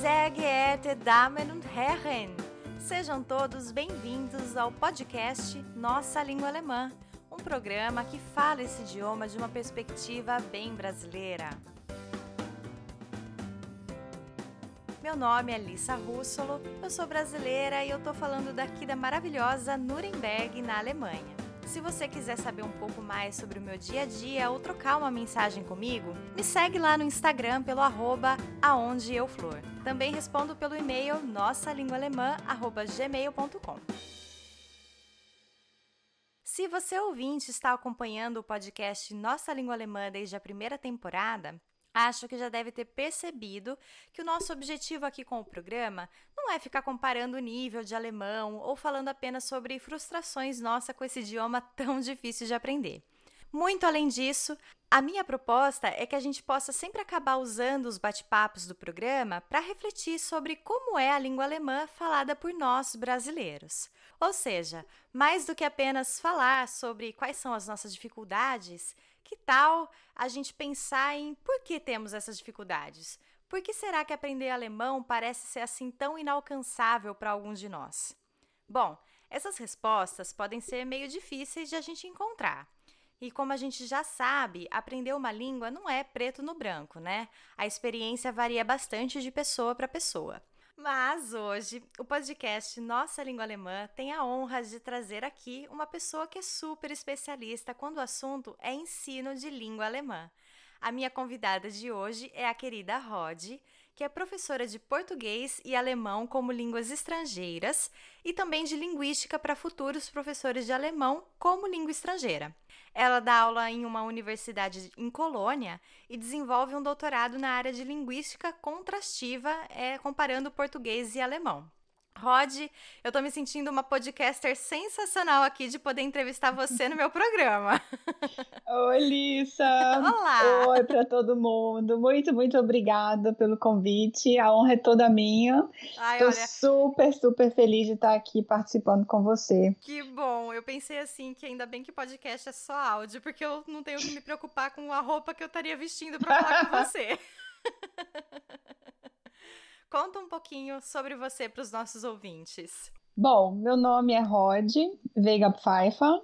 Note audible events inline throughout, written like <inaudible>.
Sehr geehrte Damen und Herren, sejam todos bem-vindos ao podcast Nossa Língua Alemã, um programa que fala esse idioma de uma perspectiva bem brasileira. Meu nome é Lissa Russolo, eu sou brasileira e eu tô falando daqui da maravilhosa Nuremberg, na Alemanha. Se você quiser saber um pouco mais sobre o meu dia a dia ou trocar uma mensagem comigo, me segue lá no Instagram pelo arroba aondeeuflor. Também respondo pelo e-mail nossalinguaalemã.gmail.com. Se você ouvinte está acompanhando o podcast Nossa Língua Alemã desde a primeira temporada, Acho que já deve ter percebido que o nosso objetivo aqui com o programa não é ficar comparando o nível de alemão ou falando apenas sobre frustrações nossa com esse idioma tão difícil de aprender. Muito além disso, a minha proposta é que a gente possa sempre acabar usando os bate-papos do programa para refletir sobre como é a língua alemã falada por nós brasileiros. Ou seja, mais do que apenas falar sobre quais são as nossas dificuldades, que tal a gente pensar em por que temos essas dificuldades? Por que será que aprender alemão parece ser assim tão inalcançável para alguns de nós? Bom, essas respostas podem ser meio difíceis de a gente encontrar. E como a gente já sabe, aprender uma língua não é preto no branco, né? A experiência varia bastante de pessoa para pessoa. Mas hoje, o podcast Nossa Língua Alemã tem a honra de trazer aqui uma pessoa que é super especialista quando o assunto é ensino de língua alemã. A minha convidada de hoje é a querida Rod, que é professora de português e alemão como línguas estrangeiras e também de linguística para futuros professores de alemão como língua estrangeira. Ela dá aula em uma universidade em Colônia e desenvolve um doutorado na área de linguística contrastiva, é, comparando português e alemão. Rod, eu tô me sentindo uma podcaster sensacional aqui de poder entrevistar você no meu programa. <laughs> Oi, Lissa. Olá. Oi para todo mundo. Muito, muito obrigada pelo convite. A honra é toda minha. Ai, Tô olha, super, super feliz de estar aqui participando com você. que bom. Eu pensei assim que ainda bem que podcast é só áudio, porque eu não tenho que me preocupar com a roupa que eu estaria vestindo para falar com <laughs> você. <laughs> Conta um pouquinho sobre você para os nossos ouvintes. Bom, meu nome é Rod Veiga Pfeiffer.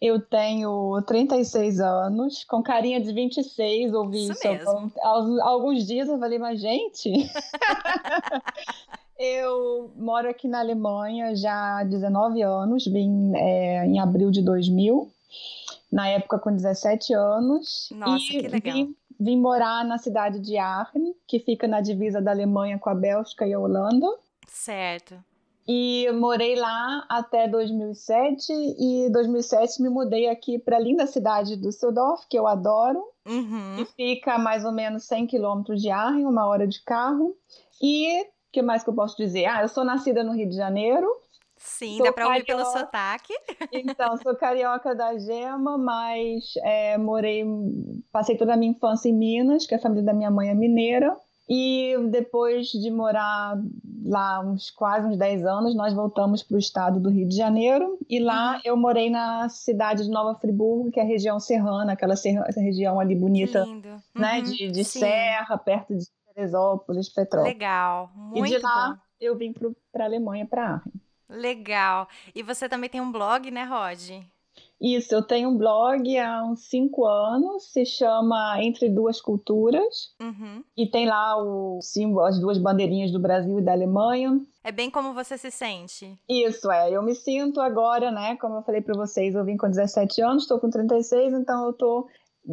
Eu tenho 36 anos, com carinha de 26, ouvi Isso isso, alguns- dias, eu falei, mas gente... <laughs> eu moro aqui na Alemanha já há 19 anos, vim é, em abril de 2000, na época com 17 anos. Nossa, que legal. Vim, vim morar na cidade de Aachen, que fica na divisa da Alemanha com a Bélgica e a Holanda. Certo. E morei lá até 2007 e 2007 me mudei aqui para a linda cidade de Düsseldorf, que eu adoro, Uhum. que fica a mais ou menos 100 quilômetros de Aachen, uma hora de carro. E o que mais que eu posso dizer? Ah, eu sou nascida no Rio de Janeiro, Sim, Sou dá para ouvir pelo sotaque. então sou carioca da Gema, mas é, morei, passei toda a minha infância em Minas, que a família da minha mãe é mineira. E depois de morar lá uns quase uns 10 anos, nós voltamos para o estado do Rio de Janeiro. E lá Uhum. eu morei na cidade de Nova Friburgo, que é a região serrana, aquela serra- região ali bonita, lindo. né? Uhum, De, de serra, perto de Teresópolis, Petrópolis. Legal, E muito de lá bom. eu vim para a Alemanha, para Aachen. Legal. E você também tem um blog, né, Rod? Isso, eu tenho um blog há uns cinco anos, se chama Entre Duas Culturas, Uhum. e tem lá o símbolo, as duas bandeirinhas do Brasil e da Alemanha. É bem como você se sente. Isso é, eu me sinto agora, né? Como eu falei para vocês, eu vim com 17 anos, estou com 36, então eu tô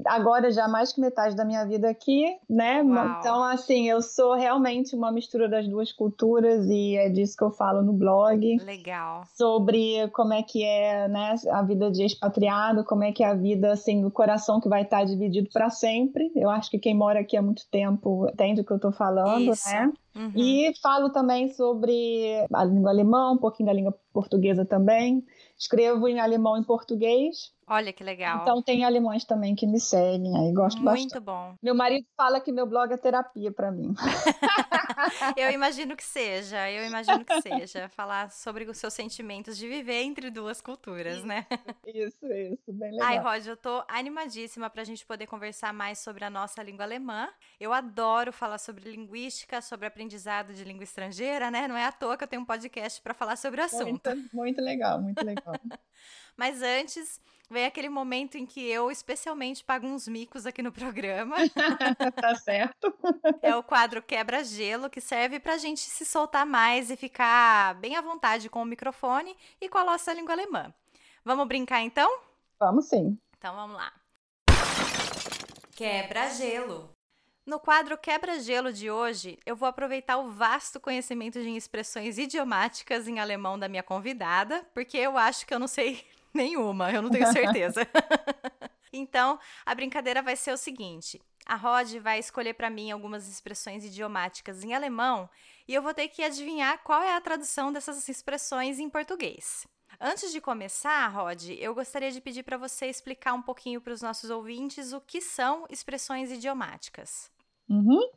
agora já mais que metade da minha vida aqui, né? Uau. Então, assim, eu sou realmente uma mistura das duas culturas e é disso que eu falo no blog. Legal. sobre como é que é né, a vida de expatriado, como é que é a vida assim do coração que vai estar dividido para sempre. Eu acho que quem mora aqui há muito tempo entende o que eu estou falando, Isso. né? Uhum. E falo também sobre a língua alemã, um pouquinho da língua portuguesa também. Escrevo em alemão e português. Olha que legal. Então tem alemães também que me seguem aí, gosto Muito bastante. Muito bom. Meu marido fala que meu blog é terapia para mim. <laughs> eu imagino que seja, eu imagino que seja. Falar sobre os seus sentimentos de viver entre duas culturas, né? Isso, isso, bem legal. Ai, Rod, eu tô animadíssima pra gente poder conversar mais sobre a nossa língua alemã. Eu adoro falar sobre linguística, sobre aprendizado de língua estrangeira, né? Não é à toa que eu tenho um podcast para falar sobre o assunto. Muito, muito legal, muito legal. <laughs> Mas antes, vem aquele momento em que eu, especialmente, pago uns micos aqui no programa. <laughs> tá certo. É o quadro Quebra-Gelo, que serve pra gente se soltar mais e ficar bem à vontade com o microfone e com a nossa língua alemã. Vamos brincar então? Vamos sim. Então vamos lá. Quebra-Gelo. No quadro Quebra-Gelo de hoje, eu vou aproveitar o vasto conhecimento de expressões idiomáticas em alemão da minha convidada, porque eu acho que eu não sei <laughs> nenhuma, eu não tenho certeza. <laughs> <laughs> então, a brincadeira vai ser o seguinte: a Rod vai escolher para mim algumas expressões idiomáticas em alemão e eu vou ter que adivinhar qual é a tradução dessas expressões em português. Antes de começar, Rod, eu gostaria de pedir para você explicar um pouquinho para os nossos ouvintes o que são expressões idiomáticas. Uhum.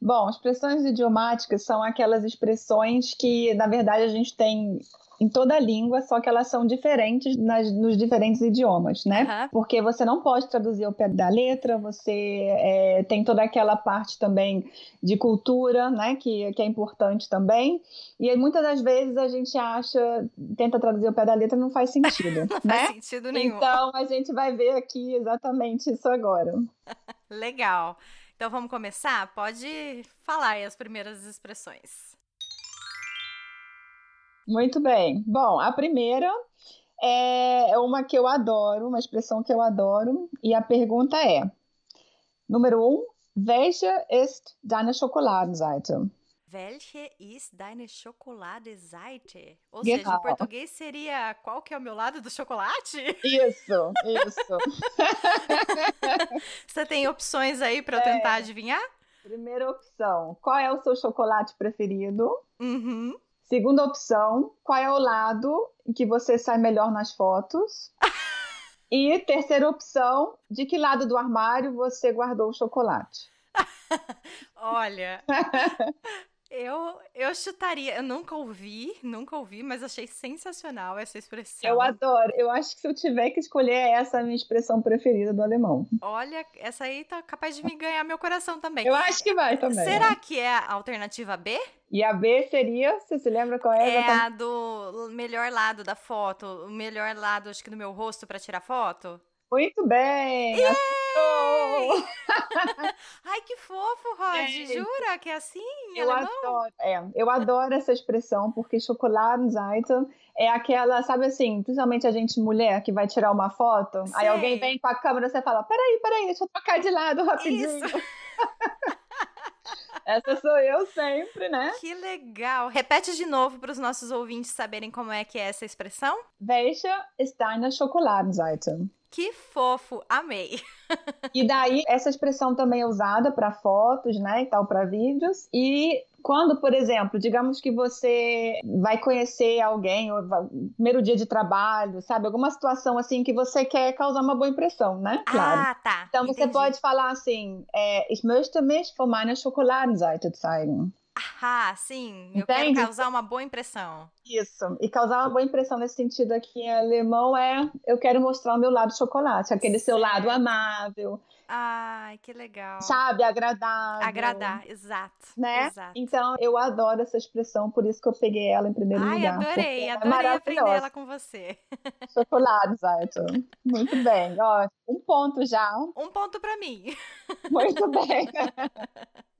Bom, expressões idiomáticas são aquelas expressões que, na verdade, a gente tem em toda a língua, só que elas são diferentes nas, nos diferentes idiomas, né? Uhum. Porque você não pode traduzir ao pé da letra, você é, tem toda aquela parte também de cultura, né? Que, que é importante também. E aí, muitas das vezes a gente acha, tenta traduzir ao pé da letra, não faz sentido. <laughs> não né? faz sentido nenhum. Então a gente vai ver aqui exatamente isso agora. <laughs> Legal. Então vamos começar? Pode falar aí as primeiras expressões. Muito bem. Bom, a primeira é uma que eu adoro, uma expressão que eu adoro, e a pergunta é: número um, welche ist deine Schokoladenseite? Welche ist deine Schokoladenseite? Ou genau. seja, em português seria qual que é o meu lado do chocolate? Isso, isso. <laughs> Você tem opções aí para eu tentar é. adivinhar? Primeira opção, qual é o seu chocolate preferido? Uhum. Segunda opção, qual é o lado em que você sai melhor nas fotos? <laughs> e terceira opção, de que lado do armário você guardou o chocolate? <laughs> Olha, <laughs> Eu, eu chutaria, eu nunca ouvi, nunca ouvi, mas achei sensacional essa expressão. Eu adoro. Eu acho que se eu tiver que escolher, essa é a minha expressão preferida do alemão. Olha, essa aí tá capaz de me ganhar meu coração também. Eu acho que vai também. Será que é a alternativa B? E a B seria, você se lembra qual é? É a do melhor lado da foto, o melhor lado, acho que do meu rosto para tirar foto. Muito bem! <laughs> Ai, que fofo, <laughs> Rod! É. Jura que é assim? Eu alemão? adoro, é, eu adoro essa expressão, porque Schokoladenseite é aquela, sabe assim, principalmente a gente mulher que vai tirar uma foto, Sei. aí alguém vem com a câmera e você fala: peraí, peraí, deixa eu trocar de lado rapidinho. <laughs> Essa sou eu sempre, né? Que legal. Repete de novo para os nossos ouvintes saberem como é que é essa expressão. Welche ist deine Schokoladenseite? Que fofo, amei. <laughs> e daí essa expressão também é usada para fotos, né, e tal, para vídeos. E quando, por exemplo, digamos que você vai conhecer alguém, ou vai, primeiro dia de trabalho, sabe, alguma situação assim que você quer causar uma boa impressão, né? Claro. Ah, tá. Então você pode falar assim: é, Ich möchte mich von meiner Schokoladenseite zeigen. Ah, sim. Eu Entende? quero causar uma boa impressão. Isso. E causar uma boa impressão nesse sentido aqui em alemão é eu quero mostrar o meu lado chocolate, aquele certo. seu lado amável. Ai, que legal. Sabe, agradável. Agradar, exato. Né? Exato. Então, eu adoro essa expressão, por isso que eu peguei ela em primeiro Ai, lugar. Adorei, é adorei aprender ela com você. <laughs> Chocolate, exato. Muito bem. Ó, um ponto já. Um ponto para mim. Muito bem. <laughs>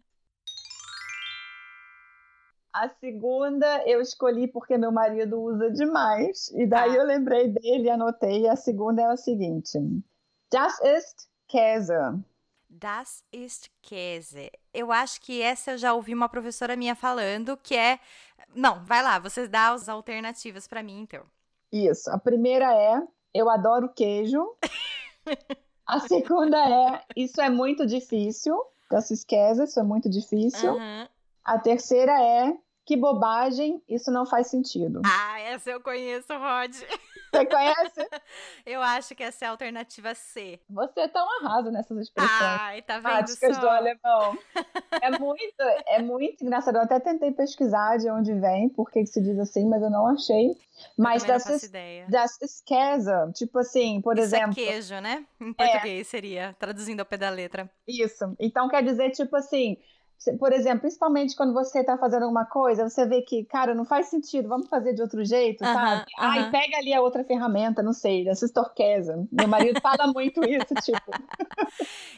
A segunda eu escolhi porque meu marido usa demais. E daí ah. eu lembrei dele e anotei. A segunda é a seguinte: Das ist Käse. Das ist Käse. Eu acho que essa eu já ouvi uma professora minha falando, que é. Não, vai lá, você dá as alternativas para mim, então. Isso. A primeira é: Eu adoro queijo. <laughs> a segunda é: Isso é muito difícil. Das ist Käse, isso é muito difícil. Uhum. A terceira é: que bobagem, isso não faz sentido. Ah, essa eu conheço, Rod. Você conhece? <laughs> Eu acho que essa é a alternativa C. Você é tão arrasa nessas expressões. Ai, tá vendo Práticas só? do alemão. <laughs> É muito, é muito engraçado. Eu até tentei pesquisar de onde vem, por que se diz assim, mas eu não achei. Mas dessas, ideia. dessas Käse, tipo assim, por Isso exemplo. é queijo, né? Em português seria, traduzindo ao pé da letra. Isso. Então quer dizer, tipo assim, por exemplo, principalmente quando você tá fazendo alguma coisa, você vê que, cara, não faz sentido, vamos fazer de outro jeito, Aham, sabe? Ai, aham. pega ali a outra ferramenta, não sei, essas torquesa. Meu marido fala <laughs> muito isso, tipo,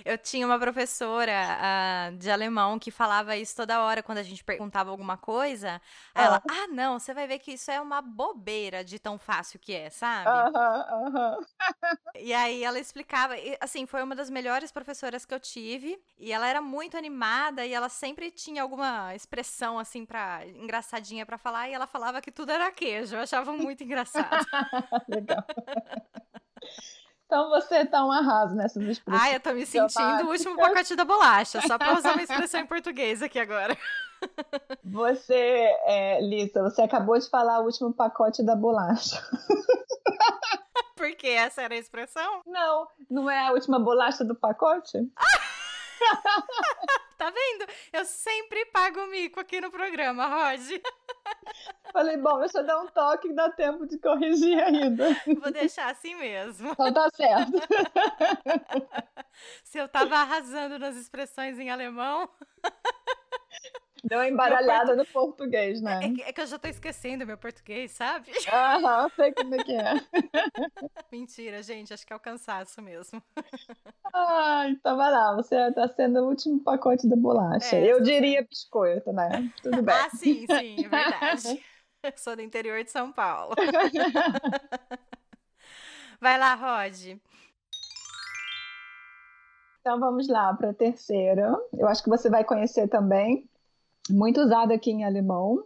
Eu tinha uma professora ah, de alemão que falava isso toda hora quando a gente perguntava alguma coisa. Ela, ah, não, você vai ver que isso é uma bobeira de tão fácil que é, sabe? <laughs> E aí ela explicava, e, assim, foi uma das melhores professoras que eu tive, e ela era muito animada e ela sempre tinha alguma expressão assim para engraçadinha pra falar, e ela falava que tudo era queijo. Eu achava muito engraçado. <laughs> Legal. Então você tá um arraso nessas expressões. Ai, eu tô me sentindo o último pacote da bolacha, só pra usar uma expressão em português aqui agora. <laughs> Você, é, Lisa, você acabou de falar o último pacote da bolacha. Porque essa era a expressão? Não, não é a última bolacha do pacote? <laughs> <laughs> Tá vendo? Eu sempre pago mico aqui no programa, Rod. <laughs> Falei, bom, deixa eu dar um toque que dá tempo de corrigir ainda. Vou deixar assim mesmo. Então tá certo. <laughs> Se eu tava arrasando nas expressões em alemão, Deu uma <laughs> embaralhada no português, né? é que, é que eu já tô esquecendo meu português, sabe? <laughs> Aham, sei como é que é. <laughs> Mentira, gente, acho que é o cansaço mesmo. Ah, então vai lá, você tá sendo o último pacote da bolacha. É, eu diria biscoito, né? Tudo bem. Ah, sim, sim, é verdade. Eu sou do interior de São Paulo. Vai lá, Rod. Então vamos lá para a terceira. Eu acho que você vai conhecer também. Muito usado aqui em alemão.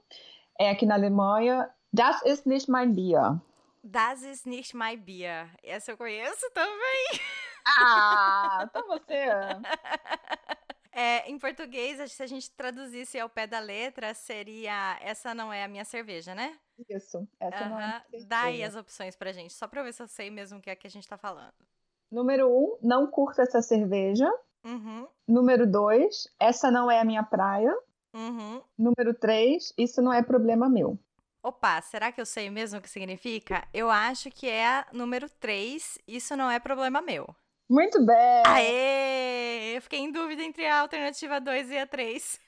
É aqui na Alemanha. Das ist nicht mein Bier. Das ist nicht mein Bier. Essa eu conheço também. Ah, <laughs> então você. É, em português, se a gente traduzisse ao pé da letra, seria essa não é a minha cerveja, né? Isso. Essa não é a Dá aí as opções pra gente, só pra ver se eu sei mesmo o que é que a gente tá falando. Número um, não curto essa cerveja. Uhum, Número dois, essa não é a minha praia. Uhum. Número três, isso não é problema meu. Opa, será que eu sei mesmo o que significa? Eu acho que é a número 3, isso não é problema meu. Muito bem. Aê! Eu fiquei em dúvida entre a alternativa 2 e a 3.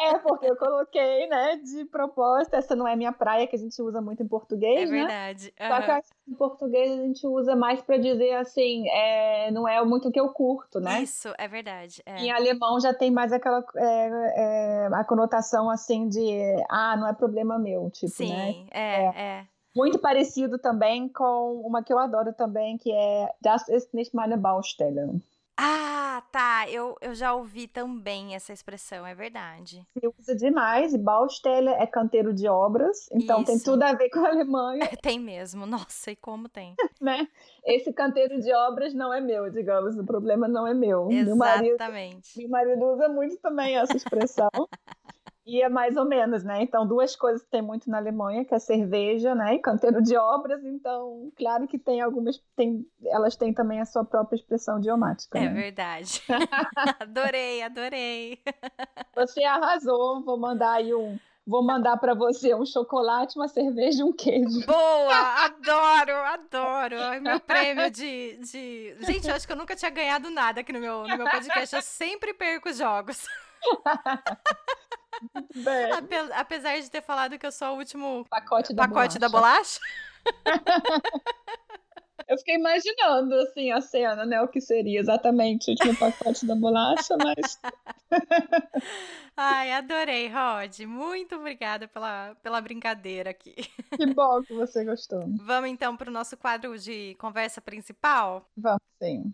É, porque eu coloquei, né, de proposta, essa não é minha praia, que a gente usa muito em É português, né? verdade. Só que em português a gente usa mais para dizer assim, é, não é muito o que eu curto, né? Isso, é verdade. é. Em alemão já tem mais aquela é, é, a conotação assim de ah, não é problema meu, tipo, Sim, né? é, é. Muito parecido também com uma que eu adoro também, que é Das ist nicht meine Baustelle. Ah, tá. Eu, eu já ouvi também essa expressão, é verdade. Se usa demais, e Baustelle é canteiro de obras, então tem Isso. tudo a ver com a Alemanha, <laughs> Tem mesmo. Nossa, e como tem. <laughs> né? Esse canteiro de obras não é meu, digamos, o problema não é meu. Meu marido Exatamente. Meu marido usa muito também essa expressão. <laughs> e é mais ou menos, né? Então, duas coisas que tem muito na Alemanha, que é cerveja, né? E canteiro de obras. Então, claro que tem algumas. Tem, elas têm também a sua própria expressão idiomática. É né? verdade. <laughs> adorei, adorei. Você arrasou. Vou mandar aí um. Vou mandar para você um chocolate, uma cerveja e um queijo. Boa! Adoro, adoro. Meu prêmio de, de. Gente, eu acho que eu nunca tinha ganhado nada aqui no meu, no meu podcast. Eu sempre perco os <laughs> Bem, Ape- Apesar de ter falado que eu sou o último pacote da pacote da bolacha. bolacha. <laughs> Eu fiquei imaginando, assim, a cena, né? O que seria exatamente o último pacote da bolacha, mas <laughs> Ai, adorei, Rod. Muito obrigada pela, pela brincadeira aqui. que bom que você gostou. Vamos então para o nosso quadro de conversa principal? Vamos sim.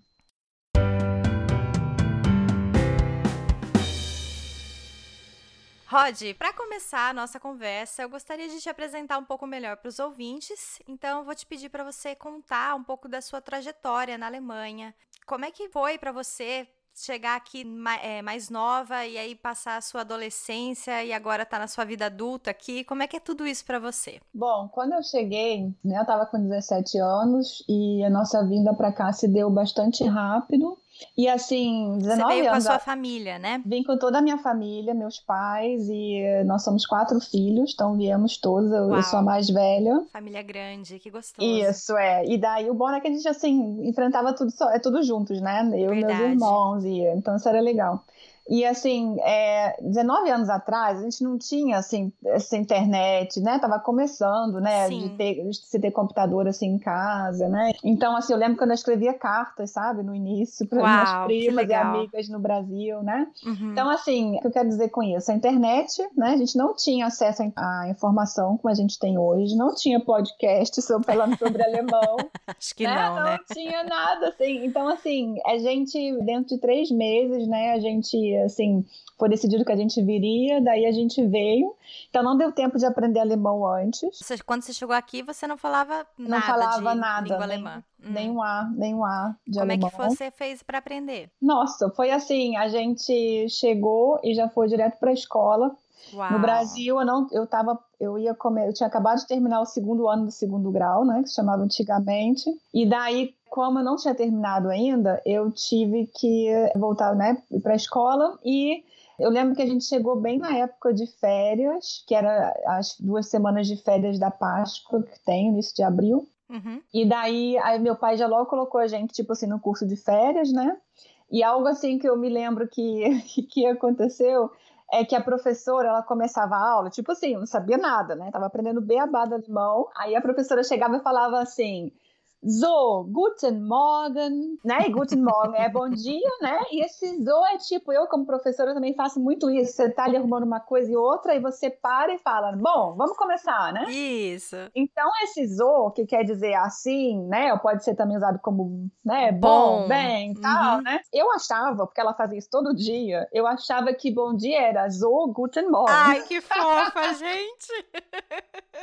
Rod, para começar a nossa conversa, eu gostaria de te apresentar um pouco melhor para os ouvintes. Então, vou te pedir para você contar um pouco da sua trajetória na Alemanha. Como é que foi para você chegar aqui é, mais nova e aí passar a sua adolescência e agora tá na sua vida adulta aqui. Como é que é tudo isso para você? Bom, quando eu cheguei, né, eu tava com 17 anos e a nossa vinda para cá se deu bastante rápido. E assim, 19 Você veio anos. com a sua família, né? Vim com toda a minha família, meus pais, e nós somos quatro filhos, então viemos todos. Eu, sou a mais velha. Família grande, que gostoso. Isso, é. E daí o bom é que a gente, assim, enfrentava tudo, é tudo juntos, né? Eu Verdade. e meus irmãos, e então isso era legal. E assim, é, 19 anos atrás, a gente não tinha assim, essa internet, né? Tava começando, né? Sim. De, ter, de se ter computador assim em casa, né? Então, assim, eu lembro quando eu escrevia cartas, sabe, no início, para minhas primas e amigas no Brasil, né? Uhum. Então, assim, o que eu quero dizer com isso? A internet, né? A gente não tinha acesso à informação como a gente tem hoje, não tinha podcast sobre, falando sobre <laughs> alemão. Acho que né? não, não né? Não tinha nada, assim. Então, assim, a gente, dentro de três meses, né? A gente assim, foi decidido que a gente viria, daí a gente veio. Então não deu tempo de aprender alemão antes. Você, quando você chegou aqui, você não falava nada não falava de nada, língua nem, alemã. Nem um A, nem um A de Como alemão. Como é que você fez para aprender? Nossa, foi assim, a gente chegou e já foi direto para a escola. Uau. No Brasil, eu não, eu tava, eu ia comer, eu tinha acabado de terminar o segundo ano do segundo grau, né, que se chamava antigamente. E daí, como eu não tinha terminado ainda, eu tive que voltar, né, para a escola e eu lembro que a gente chegou bem na época de férias, que era as duas semanas de férias da Páscoa que tem, início de abril. Uhum. E daí, aí meu pai já logo colocou a gente, tipo assim, no curso de férias, né? E algo assim que eu me lembro que, <laughs> que aconteceu é que a professora, ela começava a aula, tipo assim, não sabia nada, né? Tava aprendendo beabá do alemão. Aí a professora chegava e falava assim: So, guten Morgen, né? E guten Morgen é bom dia, né? E esse so é tipo, eu como professora também faço muito isso. Você tá ali arrumando uma coisa e outra, e você para e fala, bom, vamos começar, né? Isso. Então, esse so, que quer dizer assim, né? Ou pode ser também usado como, né? Bom, bom bem, tal, uhum. né? Eu achava, porque ela fazia isso todo dia, eu achava que bom dia era so, guten Morgen. Ai, que fofa, <laughs> gente!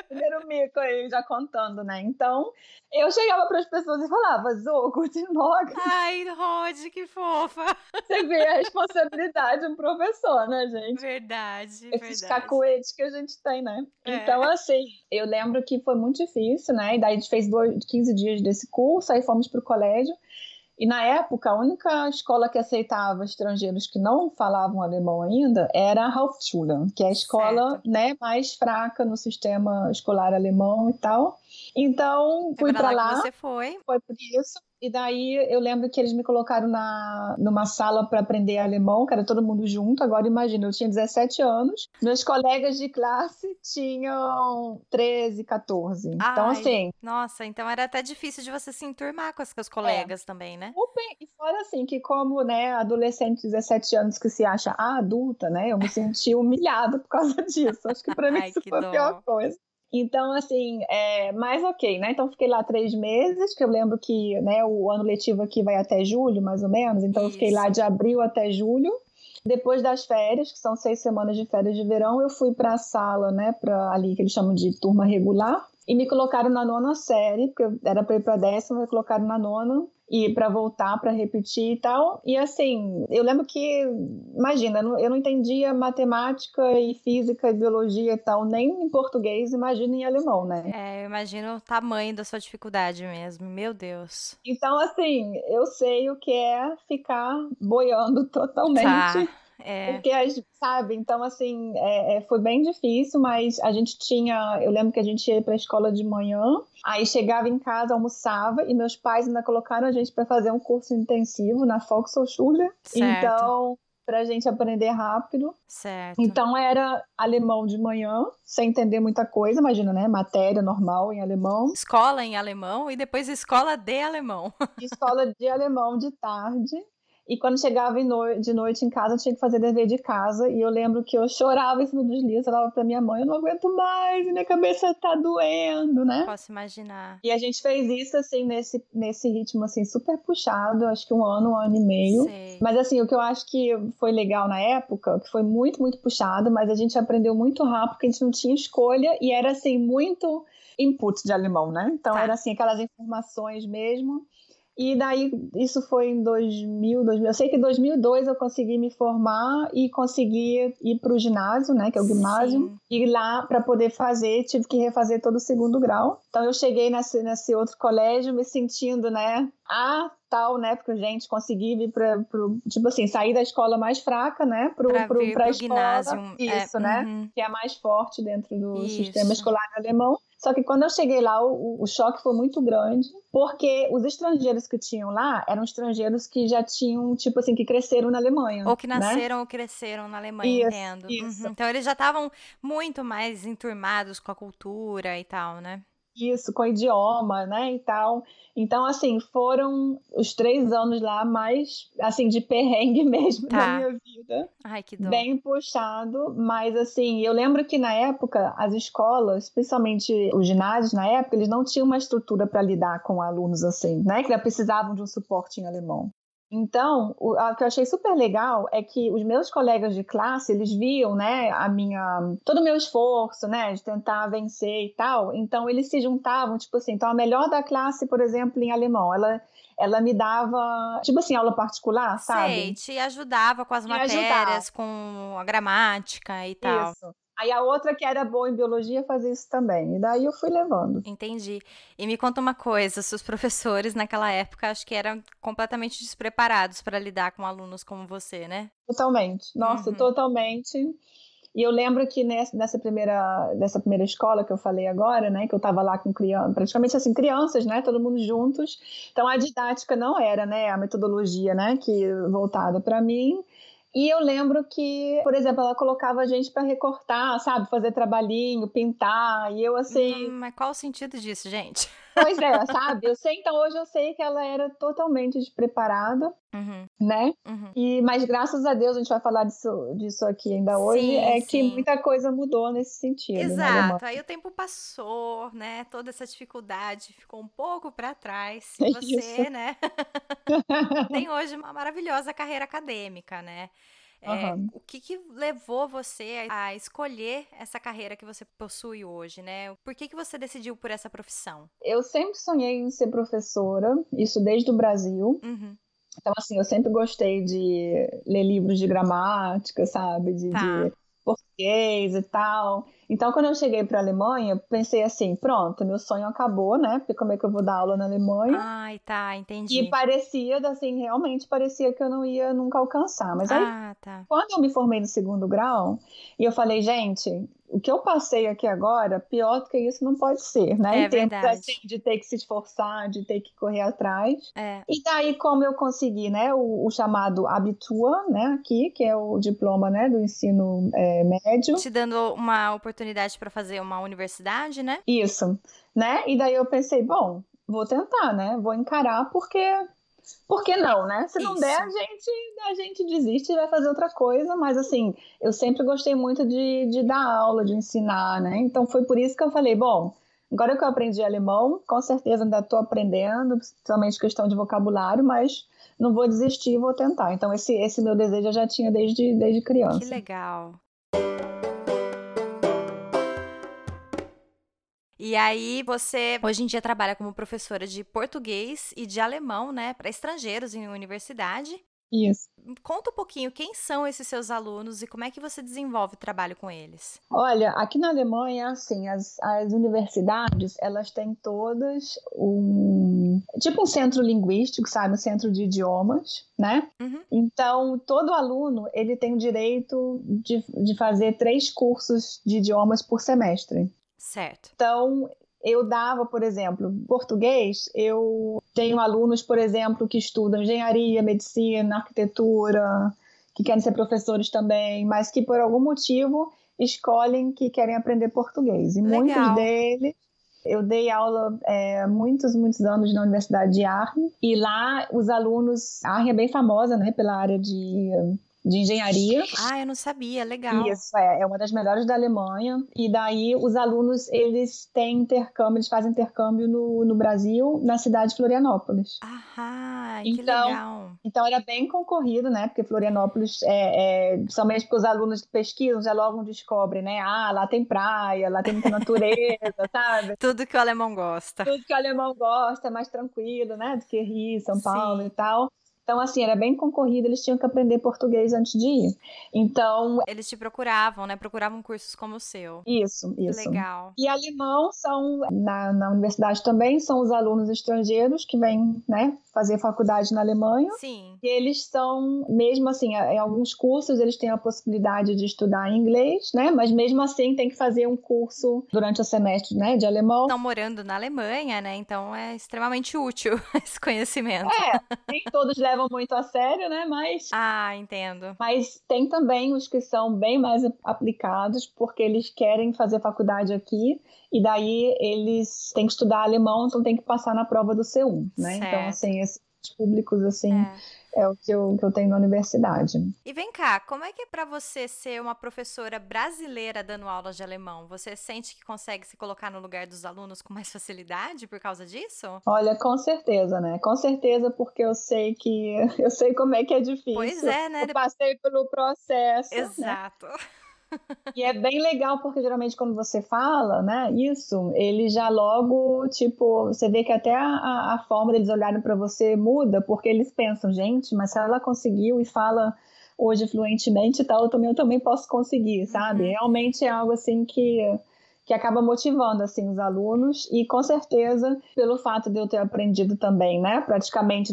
Primeiro mico aí, já contando, né? Então, eu chegava para as pessoas e falava, Zo, <laughs> Morgen. Ai, Rod, que fofa. Você vê a responsabilidade de um professor, né, gente? Verdade, Esses verdade. cacoetes que a gente tem, né? É. Então, assim, eu lembro que foi muito difícil, né? E daí a gente fez dois, 15 dias desse curso, aí fomos para o colégio. E na época, a única escola que aceitava estrangeiros que não falavam alemão ainda era a Hauptschule, que é a escola né, mais fraca no sistema escolar alemão e tal. Então, fui para lá. lá você foi. Foi por isso. E daí eu lembro que eles me colocaram na, numa sala para aprender alemão, que era todo mundo junto. Agora imagina, eu tinha 17 anos, meus colegas de classe tinham 13, 14. Então, Ai, então, assim. Nossa, então era até difícil de você se enturmar com os seus colegas é. também, né? E fora assim, que como, né, adolescente de 17 anos que se acha adulta, né, eu me senti <laughs> humilhada por causa disso. Acho que para mim Ai, isso foi a pior coisa. Então, assim, é, mais ok, né? Então, fiquei lá três meses, que eu lembro que né, o ano letivo aqui vai até julho, mais ou menos. Então, Isso. eu fiquei lá de abril até julho. Depois das férias, que são seis semanas de férias de verão, eu fui para a sala, né, para ali que eles chamam de turma regular, e me colocaram na nona série, porque era para ir para décima, me colocaram na nona e para voltar para repetir e tal. E assim, eu lembro que, imagina, eu não entendia matemática e física e biologia e tal, nem em português, imagina em alemão, né? É, eu imagino o tamanho da sua dificuldade mesmo, meu Deus. Então, assim, eu sei o que é ficar boiando <laughs> totalmente. Tá. É. Porque, sabe, então, assim, é, é, foi bem difícil, mas a gente tinha. Eu lembro que a gente ia para a escola de manhã, aí chegava em casa, almoçava, e meus pais ainda colocaram a gente para fazer um curso intensivo na Volkshochschule. Certo. Então, pra gente aprender rápido. Certo. Então era alemão de manhã, sem entender muita coisa, imagina, né? Matéria normal em alemão. Escola em alemão e depois escola de alemão. Escola de alemão de tarde. E quando chegava de noite em casa, eu tinha que fazer dever de casa. E eu lembro que eu chorava em cima dos livros, falava pra minha mãe, eu não aguento mais, minha cabeça tá doendo, né? Posso imaginar. E a gente fez isso, assim, nesse, nesse ritmo, assim, super puxado, acho que um ano, um ano e meio. Sei. Mas, assim, o que eu acho que foi legal na época, que foi muito, muito puxado, mas a gente aprendeu muito rápido, porque a gente não tinha escolha e era, assim, muito input de alemão, né? Então, Tá. era, assim, aquelas informações mesmo. E daí, isso foi em 2000, 2000. Eu sei que em 2002 eu consegui me formar e consegui ir para o ginásio, né, que é o ginásio. Sim. E lá, para poder fazer, tive que refazer todo o segundo grau. Então, eu cheguei nesse, nesse outro colégio me sentindo, né, a tal, né, porque, gente, consegui vir para, tipo assim, sair da escola mais fraca, né, para pro, pro, pro ginásio. Isso, é, né, uhum. que é a mais forte dentro do Isso. sistema escolar alemão. Só que quando eu cheguei lá, o, o, choque foi muito grande, porque os estrangeiros que tinham lá eram estrangeiros que já tinham, tipo assim, que cresceram na Alemanha. Ou que né? nasceram né? ou cresceram na Alemanha, isso, entendo. Isso. Uhum. Então eles já estavam muito mais enturmados com a cultura e tal, né? Isso, com idioma, né, e tal. Então, assim, foram os três anos lá mais, assim, de perrengue <laughs> mesmo tá. da minha vida. Ai, que dó. Bem puxado, mas, assim, eu lembro que na época, as escolas, principalmente os ginásios na época, eles não tinham uma estrutura para lidar com alunos assim, né, que precisavam de um suporte em alemão. Então, o, o, que eu achei super legal é que os meus colegas de classe, eles viam, né, a minha, todo o meu esforço, né, de tentar vencer e tal. Então, eles se juntavam, tipo assim, então a melhor da classe, por exemplo, em alemão, ela ela me dava, tipo assim, aula particular, sabe? Sei, te ajudava com as me matérias, ajudava. com a gramática e tal. Isso. Aí a outra que era boa em biologia fazia isso também. E daí eu fui levando. Entendi. E me conta uma coisa, seus professores naquela época acho que eram completamente despreparados para lidar com alunos como você, né? Totalmente. Nossa, uhum. totalmente. E eu lembro que nessa primeira, nessa primeira escola que eu falei agora, né, que eu estava lá com crianças, praticamente assim, crianças, né, todo mundo juntos. Então a didática não era, né, a metodologia, né, que voltada para mim. E eu lembro que, por exemplo, ela colocava a gente para recortar, sabe? Fazer trabalhinho, pintar. E eu assim. Hum, mas qual o sentido disso, gente? Pois é, sabe? Eu sei, então hoje eu sei que ela era totalmente despreparada, uhum. né? Uhum. E, mas graças a Deus, a gente vai falar disso, disso aqui ainda hoje, sim, é sim. que muita coisa mudou nesse sentido. Né, Exato, aí o tempo passou, né? Toda essa dificuldade ficou um pouco para trás. E é <laughs> você, isso. né? <laughs> Tem hoje uma maravilhosa carreira acadêmica, né? É, uhum. O que, que, levou você a escolher essa carreira que você possui hoje, né? Por que, que você decidiu por essa profissão? Eu sempre sonhei em ser professora, isso desde o Brasil. Uhum. Então, assim, eu sempre gostei de ler livros de gramática, sabe? De, tá. de português e tal. Então, quando eu cheguei para a Alemanha, pensei assim: pronto, meu sonho acabou, né? Porque como é que eu vou dar aula na Alemanha? Ai, tá, entendi. E parecia, assim, realmente parecia que eu não ia nunca alcançar. Mas aí, ah, tá. quando eu me formei no segundo grau, e eu falei, gente, o que eu passei aqui agora, pior do que isso não pode ser, né? É em termos assim, de ter que se esforçar, de ter que correr atrás. É. E daí, como eu consegui, né, o, o, chamado Abitur, né, aqui, que é o diploma, né, do ensino é, médio. Te dando uma oportunidade para fazer uma universidade, né? Isso, né? E daí eu pensei, bom, vou tentar, né? Vou encarar porque por que não, né? Se não Isso. der, a gente, a gente desiste e vai fazer outra coisa. Mas, assim, eu sempre gostei muito de, de dar aula, de ensinar, né? Então, foi por isso que eu falei, bom, agora que eu aprendi alemão, com certeza ainda estou aprendendo, principalmente questão de vocabulário, mas não vou desistir, vou tentar. Então, esse, esse meu desejo eu já tinha desde, desde criança. Que legal. E aí você hoje em dia trabalha como professora de português e de alemão, né, para estrangeiros em universidade. Isso. Conta um pouquinho quem são esses seus alunos e como é que você desenvolve o trabalho com eles. Olha, aqui na Alemanha, assim, as, as universidades, elas têm todas um tipo um centro linguístico, sabe, um centro de idiomas, né? Uhum. Então, todo aluno ele tem o direito de, de fazer três cursos de idiomas por semestre. Certo. Então, eu dava, por exemplo, português, eu tenho alunos, por exemplo, que estudam engenharia, medicina, arquitetura, que querem ser professores também, mas que por algum motivo escolhem que querem aprender português. E Legal. muitos deles eu dei aula é, muitos, muitos anos na Universidade de Aachen e lá os alunos, Aachen é bem famosa, né, pela área de de engenharia. Ah, eu não sabia, legal. Isso, é, é uma das melhores da Alemanha. E daí os alunos, eles têm intercâmbio, eles fazem intercâmbio no, no Brasil, na cidade de Florianópolis. Ah, que então, legal. Então era bem concorrido, né? Porque Florianópolis é, é somente porque os alunos pesquisam, já logo descobrem, né? Ah, lá tem praia, lá tem muita natureza, <laughs> sabe? Tudo que o alemão gosta. Tudo que o alemão gosta, é mais tranquilo, né? Do que Rio, São Paulo Sim. e tal. Então, assim, era bem concorrido, eles tinham que aprender português antes de ir. Então. Eles te procuravam, né? Procuravam cursos como o seu. Isso, isso. Legal. E alemão são, na, na universidade também, são os alunos estrangeiros que vêm, né, fazer faculdade na Alemanha. Sim. E eles são, mesmo assim, em alguns cursos eles têm a possibilidade de estudar inglês, né? Mas mesmo assim tem que fazer um curso durante o semestre, né, de alemão. Estão morando na Alemanha, né? Então é extremamente útil <laughs> esse conhecimento. É, nem todos levam levam muito a sério, né? Mas. Ah, entendo. Mas tem também os que são bem mais aplicados, porque eles querem fazer faculdade aqui, e daí eles têm que estudar alemão, então tem que passar na prova do C1, né? Então, certo. Então, assim, esses públicos, assim. É é o que eu, que eu tenho na universidade. E vem cá, como é que é para você ser uma professora brasileira dando aulas de alemão? Você sente que consegue se colocar no lugar dos alunos com mais facilidade por causa disso? Olha, com certeza, né? Com certeza, porque eu sei que <laughs> eu sei como é que é difícil. Pois é, né? Eu passei pelo processo. Né? Exato. Né? <laughs> E é bem legal porque geralmente quando você fala, né, isso, ele já logo, tipo, você vê que até a, a forma deles olharem para você muda, porque eles pensam, gente, mas se ela conseguiu e fala hoje fluentemente e tal, eu também, eu também posso conseguir, sabe? Uhum. Realmente é algo assim que que acaba motivando assim os alunos e com certeza pelo fato de eu ter aprendido também, né, praticamente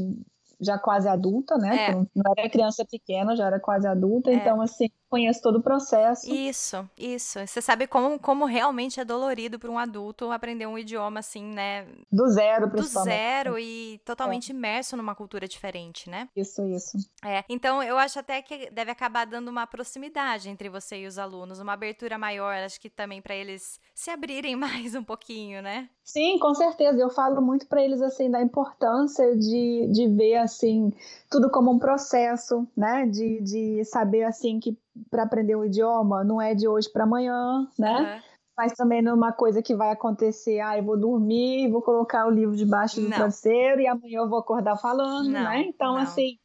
já quase adulta, né? É. Não era criança pequena, já era quase adulta, é. então assim, conheço todo o processo. Isso, isso. Você sabe como, como realmente é dolorido para um adulto aprender um idioma assim, né? Do zero, principalmente. Do zero e totalmente é. imerso numa cultura diferente, né? Isso, isso. É. Então, eu acho até que deve acabar dando uma proximidade entre você e os alunos, uma abertura maior, acho que também para eles se abrirem <laughs> mais um pouquinho, né? Sim, com certeza. Eu falo muito para eles assim da importância de, de ver assim tudo como um processo, né? De, de saber assim que para aprender o idioma não é de hoje para amanhã, né? Uhum. Mas também não é uma coisa que vai acontecer, ah, eu vou dormir, vou colocar o livro debaixo do travesseiro e amanhã eu vou acordar falando, não, né? Então, não. assim,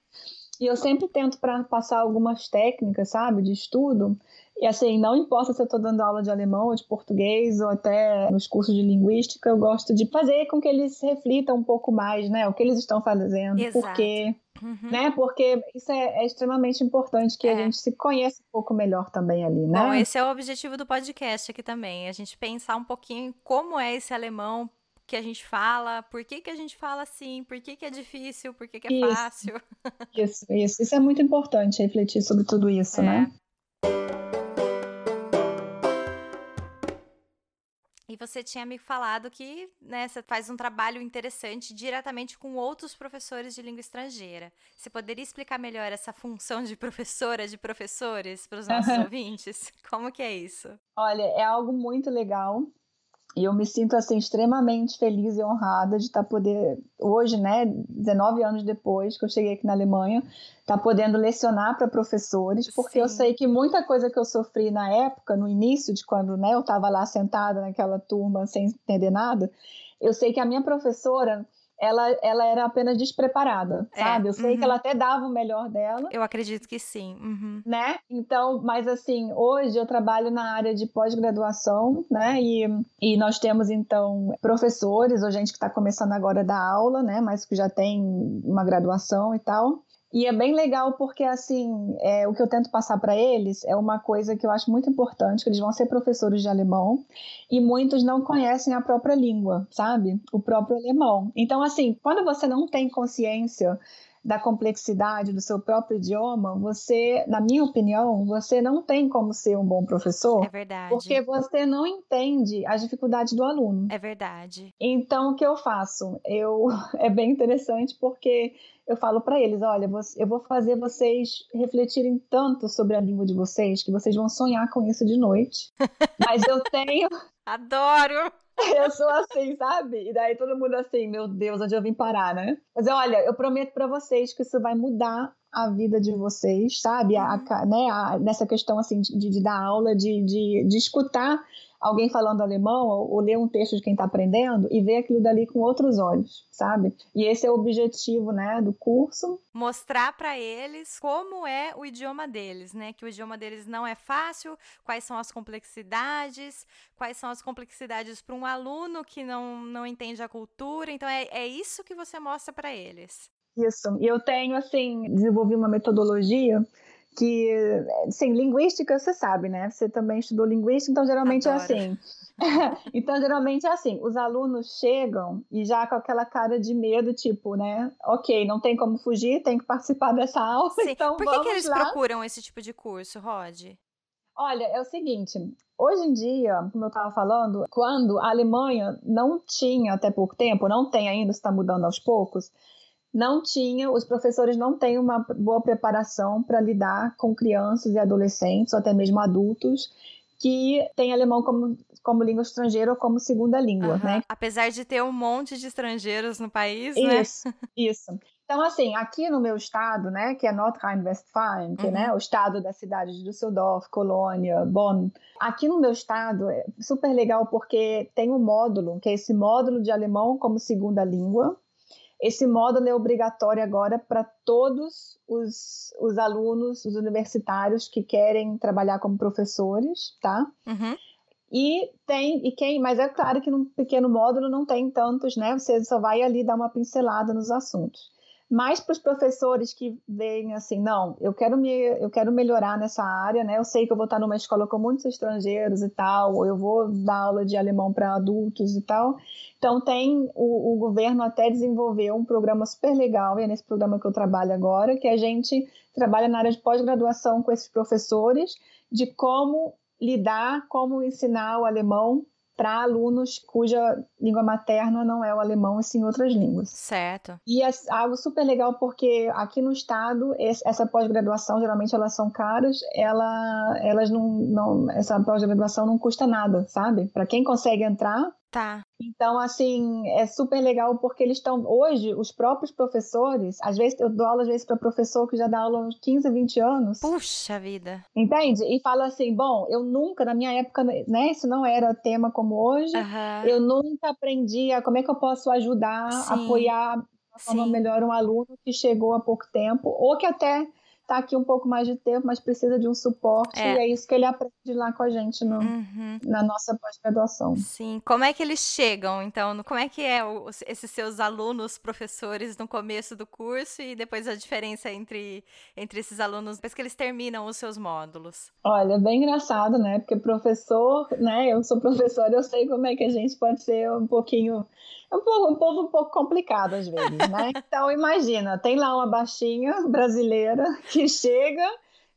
e eu sempre tento para passar algumas técnicas, sabe, de estudo. E assim, não importa se eu estou dando aula de alemão ou de português ou até nos cursos de linguística, eu gosto de fazer com que eles reflitam um pouco mais, né, o que eles estão fazendo, Exato. porque Uhum. Né? Porque isso é, é, extremamente importante que é. a gente se conheça um pouco melhor também ali, né? Bom, esse é o objetivo do podcast aqui também, a gente pensar um pouquinho como é esse alemão que a gente fala, por que, que a gente fala assim, por que, que é difícil, por que, que é isso. fácil. Isso, isso, isso é muito importante, refletir sobre tudo isso, é. né? E você tinha me falado que né, você faz um trabalho interessante diretamente com outros professores de língua estrangeira. Você poderia explicar melhor essa função de professora, de professores para os nossos <laughs> ouvintes? Como que é isso? Olha, é algo muito legal. E eu me sinto assim extremamente feliz e honrada de estar tá poder hoje, né, 19 anos depois que eu cheguei aqui na Alemanha, estar tá podendo lecionar para professores, porque Sim. eu sei que muita coisa que eu sofri na época, no início de quando, né, eu estava lá sentada naquela turma sem entender nada, eu sei que a minha professora ela, ela era apenas despreparada, é, sabe? Eu sei uhum. que ela até dava o melhor dela. Eu acredito que sim. Uhum. Né? Então, mas assim, hoje eu trabalho na área de pós-graduação, né? E, e nós temos, então, professores ou gente que está começando agora a dar aula, né? Mas que já tem uma graduação e tal. E é bem legal porque, assim, é, o que eu tento passar para eles é uma coisa que eu acho muito importante, que eles vão ser professores de alemão e muitos não conhecem a própria língua, sabe? O próprio alemão. Então, assim, quando você não tem consciência da complexidade do seu próprio idioma, você, na minha opinião, você não tem como ser um bom professor. É verdade. Porque você não entende as dificuldades do aluno. É verdade. Então, o que eu faço? Eu <laughs> é bem interessante porque eu falo para eles, olha, eu vou fazer vocês refletirem tanto sobre a língua de vocês que vocês vão sonhar com isso de noite. <laughs> Mas eu tenho Adoro! <laughs> Eu sou assim, sabe? E daí todo mundo assim, meu Deus, onde eu vim parar, né? Mas olha, eu prometo para vocês que isso vai mudar a vida de vocês, sabe? A, a, né, a, nessa questão assim de, de dar aula, de, de, de escutar alguém falando alemão ou, ou ler um texto de quem está aprendendo e ver aquilo dali com outros olhos, sabe? E esse é o objetivo, né, do curso. Mostrar para eles como é o idioma deles, né? Que o idioma deles não é fácil, quais são as complexidades, quais são as complexidades para um aluno que não, não entende a cultura. Então é, é isso que você mostra para eles. Isso. E eu tenho, assim, desenvolvi uma metodologia que, sim, linguística você sabe, né? Você também estudou linguística, então geralmente é Adoro. é assim. <laughs> então, geralmente é assim, os alunos chegam e já com aquela cara de medo, tipo, né? Ok, não tem como fugir, tem que participar dessa aula, Sim. então Por que, que eles lá. procuram esse tipo de curso, Rod? Olha, é o seguinte, hoje em dia, como eu estava falando, quando a Alemanha não tinha até pouco tempo, não tem ainda, está mudando aos poucos, não tinha, os professores não têm uma boa preparação para lidar com crianças e adolescentes, ou até mesmo adultos, que têm alemão como, como língua estrangeira ou como segunda língua, uhum. né? Apesar de ter um monte de estrangeiros no país, isso, né? Isso. Então, assim, aqui no meu estado, né, que é Nordrhein-Westfalen, que é, né, uhum. né, o estado da cidade de Düsseldorf, Colônia, Bonn, aqui no meu estado é super legal porque tem um módulo, que é esse módulo de alemão como segunda língua, esse módulo é obrigatório agora para todos os, os alunos, os universitários que querem trabalhar como professores, tá? Uhum. E tem, e quem, mas é claro que num pequeno módulo não tem tantos, né? Você só vai ali dar uma pincelada nos assuntos mais para os professores que veem assim, não, eu quero me, eu quero melhorar nessa área, né? Eu sei que eu vou estar numa escola com muitos estrangeiros e tal, ou eu vou dar aula de alemão para adultos e tal. Então tem o, o, governo até desenvolveu um programa super legal, e é nesse programa que eu trabalho agora, que a gente trabalha na área de pós-graduação com esses professores de como lidar, como ensinar o alemão para alunos cuja língua materna não é o alemão, e sim outras línguas. Certo. E é algo super legal porque aqui no estado essa pós-graduação geralmente elas são caras, ela, elas não, não essa pós-graduação não custa nada, sabe? Para quem consegue entrar, Tá. Então, assim, é super legal porque eles estão. Hoje, os próprios professores, às vezes eu dou aula às vezes para professor que já dá aula há uns 15, 20 anos. Puxa vida. Entende? E fala assim: bom, eu nunca, na minha época, né, isso não era tema como hoje, uhum. eu nunca aprendi a como é que eu posso ajudar, Sim. apoiar de forma melhor um aluno que chegou há pouco tempo, ou que até está aqui um pouco mais de tempo, mas precisa de um suporte, é. e é isso que ele aprende lá com a gente no, uhum. na nossa pós-graduação. Sim. Como é que eles chegam, então? Como é que é o, esses seus alunos, professores, no começo do curso e depois a diferença entre, entre esses alunos depois que eles terminam os seus módulos? Olha, bem engraçado, né? Porque professor, né? Eu sou professora, eu sei como é que a gente pode ser um pouquinho é um povo, um povo um pouco complicado às vezes, né? <laughs> Então imagina, tem lá uma baixinha brasileira que <laughs> chega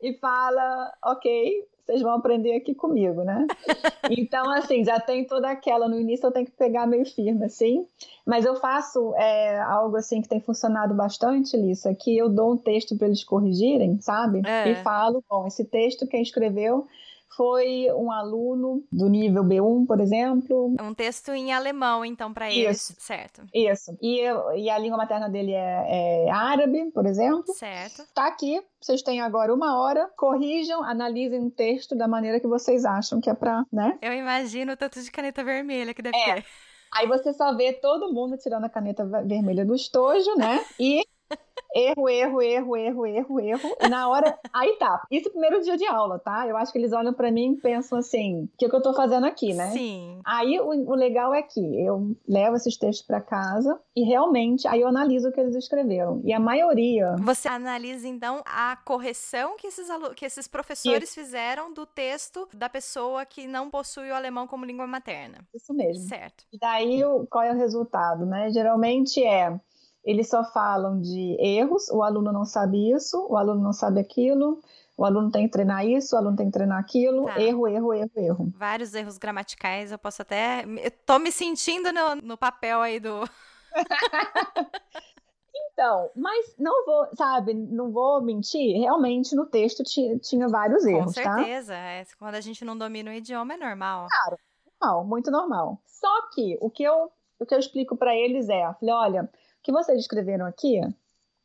e fala, ok, vocês vão aprender aqui comigo, né? <laughs> Então, assim, já tem toda aquela. No início eu tenho que pegar meio firme, assim. Mas eu faço é, algo assim que tem funcionado bastante, Lissa, que eu dou um texto para eles corrigirem, sabe? É. E falo, bom, esse texto quem escreveu foi um aluno do nível B1, por exemplo. É um texto em alemão, então, para eles, certo? Isso. E, e a língua materna dele é, é árabe, por exemplo. Certo. Tá aqui, vocês têm agora uma hora, corrijam, analisem o texto da maneira que vocês acham que é pra, né? Eu imagino o tanto de caneta vermelha que deve é. ter. Aí você só vê todo mundo tirando a caneta vermelha do estojo, né? E Erro, erro, erro, erro, erro, erro. E na hora. Aí tá. Isso é primeiro dia de aula, tá? Eu acho que eles olham para mim e pensam assim: o que, é que eu tô fazendo aqui, né? Sim. Aí o, o legal é que eu levo esses textos para casa e realmente aí eu analiso o que eles escreveram. E a maioria. Você analisa então a correção que esses, que esses professores Isso. fizeram do texto da pessoa que não possui o alemão como língua materna. Isso mesmo. Certo. E daí qual é o resultado, né? Geralmente é eles só falam de erros, o aluno não sabe isso, o aluno não sabe aquilo, o aluno tem que treinar isso, o aluno tem que treinar aquilo, tá. erro, erro, erro, erro. Vários erros gramaticais, eu posso até. Eu tô me sentindo no, no papel aí do. <laughs> Então, mas não vou, sabe, não vou mentir, realmente no texto tinha, tinha vários erros, tá? Com certeza, tá? é, quando a gente não domina o idioma é normal. Claro, normal, muito normal. Só que o que eu, o que eu explico para eles é, falei, olha, que vocês escreveram aqui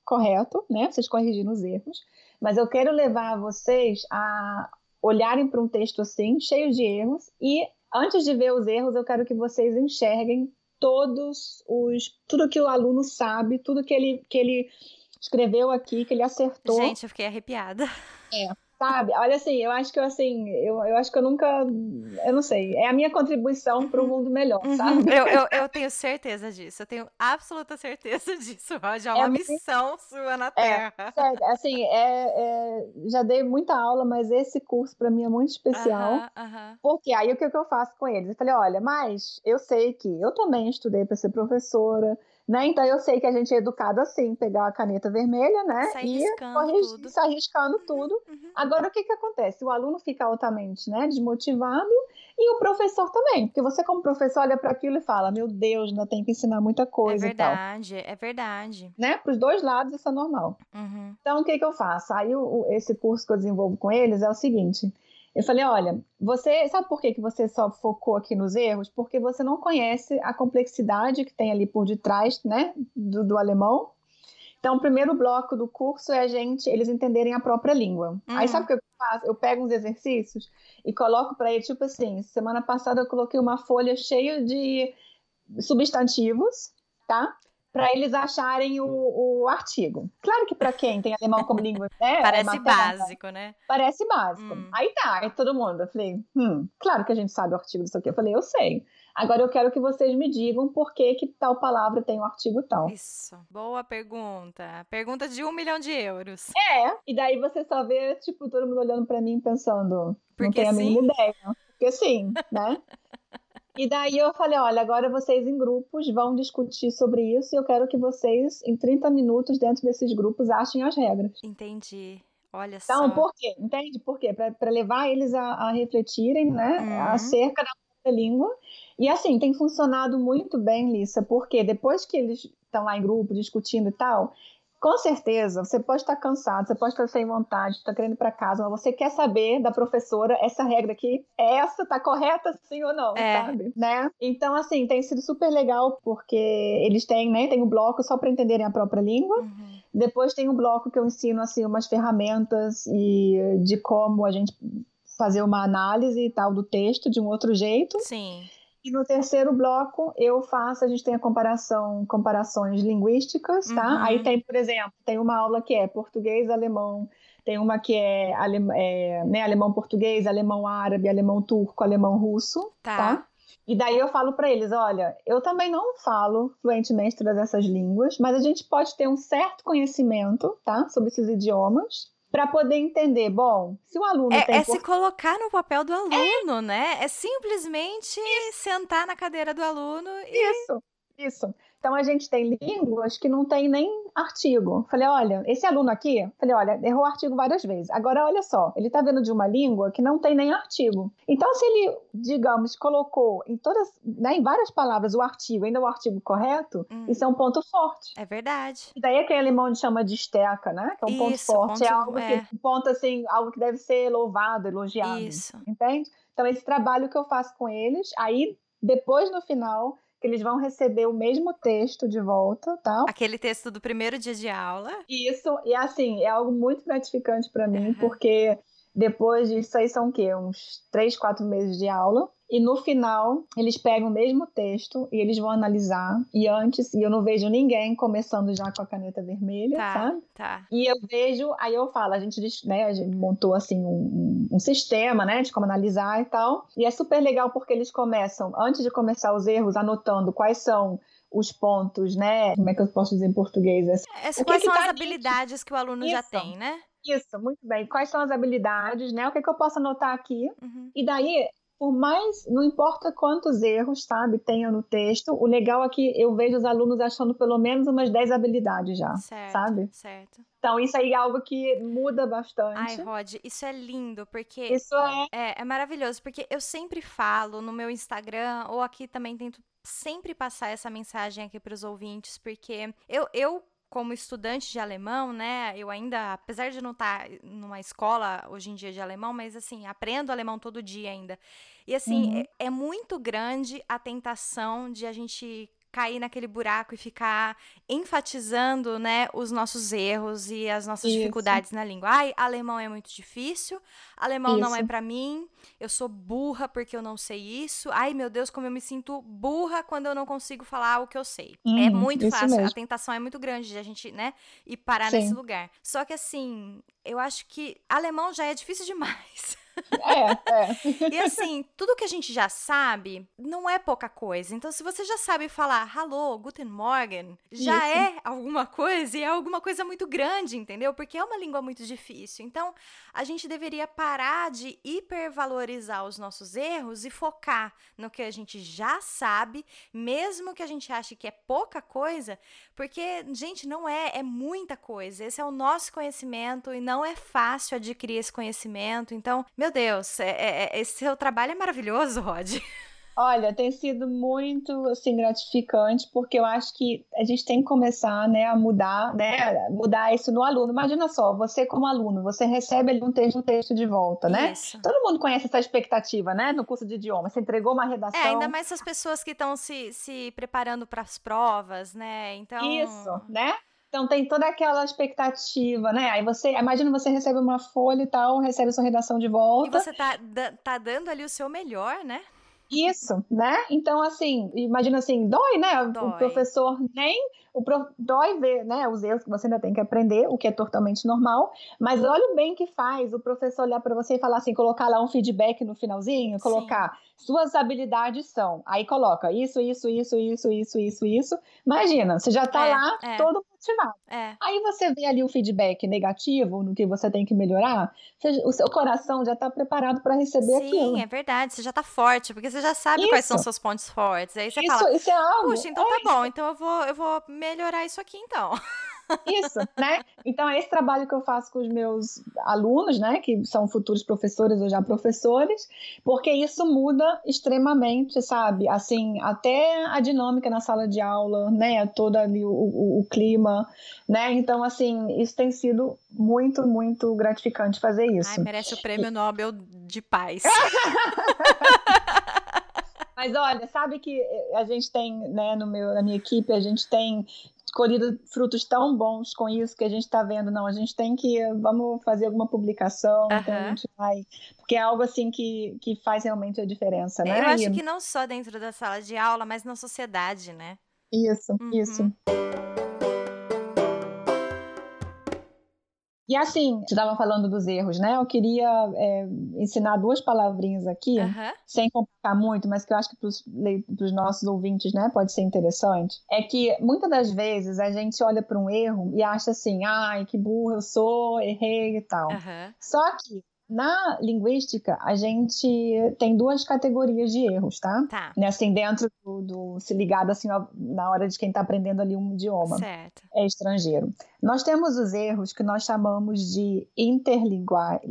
correto, né? Vocês corrigiram os erros, mas eu quero levar vocês a olharem para um texto assim, cheio de erros, e antes de ver os erros, eu quero que vocês enxerguem todos os tudo que o aluno sabe, tudo que ele que ele escreveu aqui, que ele acertou. Gente, eu fiquei arrepiada. É. Sabe? Olha assim, eu acho que eu assim, eu, eu acho que eu nunca, eu não sei, é a minha contribuição para um mundo melhor, uhum. sabe? Eu, eu, eu, tenho certeza disso, eu tenho absoluta certeza <laughs> disso, Roger, é uma é missão sua na é, Terra. É, assim, é, é, já dei muita aula, mas esse curso para mim é muito especial, uh -huh, uh -huh. porque aí o que, que eu faço com eles? Eu falei, olha, mas eu sei que eu também estudei para ser professora, né? Então eu sei que a gente é educado assim, pegar a caneta vermelha, né? Sai e corrigir, sair riscando uhum, tudo. Uhum. Agora o que que acontece? O aluno fica altamente, né, desmotivado e o professor também, porque você como professor olha para aquilo e fala: "Meu Deus, ainda tem que ensinar muita coisa", É verdade, é verdade. Né? Para os dois lados isso é normal. Uhum. Então o que que eu faço? Aí o, esse curso que eu desenvolvo com eles é o seguinte: eu falei, olha, você sabe por que, que você só focou aqui nos erros? Porque você não conhece a complexidade que tem ali por detrás, né, do, do alemão. Então, o primeiro bloco do curso é a gente, eles entenderem a própria língua. Uhum. Aí sabe o que eu faço? Eu pego uns exercícios e coloco para eles, tipo assim, semana passada eu coloquei uma folha cheia de substantivos, tá? Para eles acharem o, o, artigo. Claro que para quem tem alemão como língua, <laughs> né? Parece básico, né? Parece básico. Hum. Aí tá, aí todo mundo. Eu falei, hum, claro que a gente sabe o artigo disso aqui. Eu falei, eu sei. Agora eu quero que vocês me digam por que, que tal palavra tem o um artigo tal. Isso, boa pergunta. Pergunta de um milhão de euros. É, e daí você só vê, tipo, todo mundo olhando para mim pensando, Porque não tem a mínima ideia. Porque sim, né? <laughs> E daí eu falei, olha, agora vocês em grupos vão discutir sobre isso e eu quero que vocês, em 30 minutos, dentro desses grupos, achem as regras. Entendi. Olha então, só. Então, por quê? Entende? Por quê? Para levar eles a, a refletirem, né, uhum. acerca da língua. E assim, tem funcionado muito bem, Lissa, porque depois que eles estão lá em grupo discutindo e tal, com certeza, você pode estar cansado, você pode estar sem vontade, estar querendo ir para casa, mas você quer saber da professora essa regra aqui, essa tá correta sim ou não, é. sabe? Né? Então, assim, tem sido super legal porque eles têm, né, tem um bloco só para entenderem a própria língua. Uhum. Depois tem um bloco que eu ensino assim umas ferramentas e de como a gente fazer uma análise e tal do texto de um outro jeito. Sim. E no terceiro bloco eu faço, a gente tem a comparação, comparações linguísticas, tá? Uhum. Aí tem, por exemplo, tem uma aula que é português, alemão, tem uma que é, alem, é né, alemão português, alemão árabe, alemão turco, alemão russo, tá? tá? E daí eu falo para eles, olha, eu também não falo fluentemente todas essas línguas, mas a gente pode ter um certo conhecimento, tá, sobre esses idiomas para poder entender. Bom, se o aluno é, tem é se colocar no papel do aluno, é. né? É simplesmente Isso. sentar na cadeira do aluno e Isso. Isso. Então a gente tem línguas que não tem nem artigo. Falei, olha, esse aluno aqui, falei, olha, errou o artigo várias vezes. Agora olha só, ele está vendo de uma língua que não tem nem artigo. Então se ele, digamos, colocou em todas, né, em várias palavras o artigo, ainda o artigo correto, hum. isso é um ponto forte. É verdade. E daí aquele alemão chama de esteca, né? Que é um ponto forte, ponto, é algo é. que ponto assim, algo que deve ser louvado, elogiado. Isso. Entende? Então esse trabalho que eu faço com eles, aí depois no final que eles vão receber o mesmo texto de volta, tá? Aquele texto do primeiro dia de aula. Isso, e assim, é algo muito gratificante para mim, uhum. porque depois disso aí são o quê? Uns três, quatro meses de aula. E no final, eles pegam o mesmo texto e eles vão analisar. E antes, e eu não vejo ninguém começando já com a caneta vermelha, tá, sabe? Tá. E eu vejo, aí eu falo, a gente, né, a gente montou assim um, um, sistema, né, de como analisar e tal. E é super legal porque eles começam, antes de começar os erros, anotando quais são os pontos, né? Como é que eu posso dizer em português? É, quais são tá as habilidades que o aluno Isso. já tem, né? Isso, muito bem. Quais são as habilidades, né? O que, é que eu posso anotar aqui? Uhum. E daí, por mais, não importa quantos erros, sabe, tenha no texto, o legal é que eu vejo os alunos achando pelo menos umas 10 habilidades já, certo, sabe? Certo. Então, isso aí é algo que muda bastante. Ai, Rod, isso é lindo, porque. Isso é. É, é maravilhoso, porque eu sempre falo no meu Instagram, ou aqui também tento sempre passar essa mensagem aqui para os ouvintes, porque eu, eu como estudante de alemão, né, eu ainda, apesar de não estar tá numa escola hoje em dia de alemão, mas assim, aprendo alemão todo dia ainda. E assim, uhum. é, é muito grande a tentação de a gente cair naquele buraco e ficar enfatizando, né, os nossos erros e as nossas Isso. dificuldades na língua. Ai, alemão é muito difícil, alemão isso. não é para mim, eu sou burra porque eu não sei isso. Ai, meu Deus, como eu me sinto burra quando eu não consigo falar o que eu sei. É uhum, é muito fácil, mesmo. a tentação é muito grande de a gente, né, ir parar Sim. nesse lugar. Só que assim, eu acho que alemão já é difícil demais. É, é. e assim, tudo que a gente já sabe não é pouca coisa. Então, se você já sabe falar Hallo, Guten Morgen, já Isso. é alguma coisa e é alguma coisa muito grande, entendeu? Porque é uma língua muito difícil. Então, a gente deveria parar de hipervalorizar os nossos erros e focar no que a gente já sabe, mesmo que a gente ache que é pouca coisa, porque, gente, não é, é muita coisa. Esse é o nosso conhecimento e não é fácil adquirir esse conhecimento. Então, meu Deus, é, é, é, esse seu trabalho é maravilhoso, Rod. <laughs> Olha, tem sido muito assim gratificante porque eu acho que a gente tem que começar, né, a mudar, né, mudar isso no aluno. Imagina só, você como aluno, você recebe ali um texto, um texto de volta, né? Isso. Todo mundo conhece essa expectativa, né, no curso de idioma. Você entregou uma redação. É, ainda mais as pessoas que estão se, se preparando para as provas, né? Então. Isso, né? Então tem toda aquela expectativa, né? Aí você, imagina você recebe uma folha e tal, recebe sua redação de volta. E você tá, tá dando ali o seu melhor, né? Isso, né? Então, assim, imagina assim, dói, né? Dói. O professor nem. O prof, dói ver, né? Os erros que você ainda tem que aprender, o que é totalmente normal. Mas olha o bem que faz o professor olhar para você e falar assim, colocar lá um feedback no finalzinho, colocar Sim. suas habilidades são. Aí coloca isso, isso, isso, isso, isso, isso, isso. Imagina, você já tá é, lá é. todo É. Aí você vê ali o feedback negativo no que você tem que melhorar, você, o seu coração já está preparado para receber Sim, aquilo. Sim, é verdade. Você já está forte, porque você já sabe isso. quais são seus pontos fortes. Aí você isso, fala, isso é algo, puxa, então tá é bom, então eu vou, eu vou melhorar isso aqui então. <laughs> Isso, né? Então é esse trabalho que eu faço com os meus alunos, né, que são futuros professores ou já professores, porque isso muda extremamente, sabe? Assim, até a dinâmica na sala de aula, né, todo ali o, o, o clima, né? Então, assim, isso tem sido muito, muito gratificante fazer isso. Ai, merece o prêmio Nobel de paz. <laughs> Mas olha, sabe que a gente tem, né, no meu, na minha equipe, a gente tem colhido frutos tão bons com isso que a gente está vendo. Não, a gente tem que, vamos fazer alguma publicação, uhum. então a gente vai. Porque é algo assim que, que faz realmente a diferença, né? Eu acho e... que não só dentro da sala de aula, mas na sociedade, né? Isso, uhum. isso. E assim, você estava falando dos erros, né? Eu queria é, ensinar duas palavrinhas aqui, uhum. sem complicar muito, mas que eu acho que para os nossos ouvintes, né, pode ser interessante. É que muitas das vezes a gente olha para um erro e acha assim, ai, que burro eu sou, errei e tal. Uhum. Só que na linguística, a gente tem duas categorias de erros, tá? Tá. Né, assim, dentro do, do se ligado assim na hora de quem está aprendendo ali um idioma certo. é estrangeiro. Nós temos os erros que nós chamamos de interlinguais,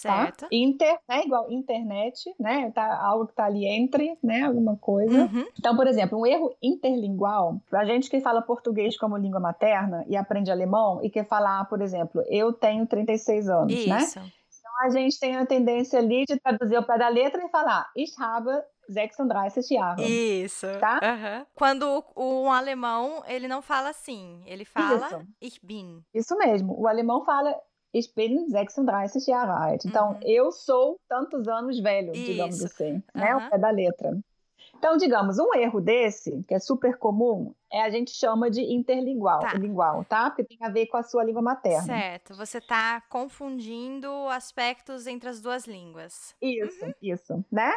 tá? certo. tá? Inter, né, igual internet, né? Tá algo que está ali entre, né, alguma coisa. Uhum. Então, por exemplo, um erro interlingual, para gente que fala português como língua materna e aprende alemão e quer falar, por exemplo, eu tenho 36 anos, né? Isso. né? A gente tem a tendência ali de traduzir o pé da letra e falar Ich habe 36 Jahre. Isso. Tá? Uhum. Quando um alemão, ele não fala assim, ele fala Isso. Ich bin. Isso mesmo. O alemão fala Ich bin 36 Jahre alt. Então, uhum. eu sou tantos anos velho, Isso. digamos assim, né? O pé da letra. Então, digamos, um erro desse, que é super comum, é a gente chama de interlingual, tá. lingual, tá? Porque tem a ver com a sua língua materna. Certo, você está confundindo aspectos entre as duas línguas. Isso, uhum. isso, né?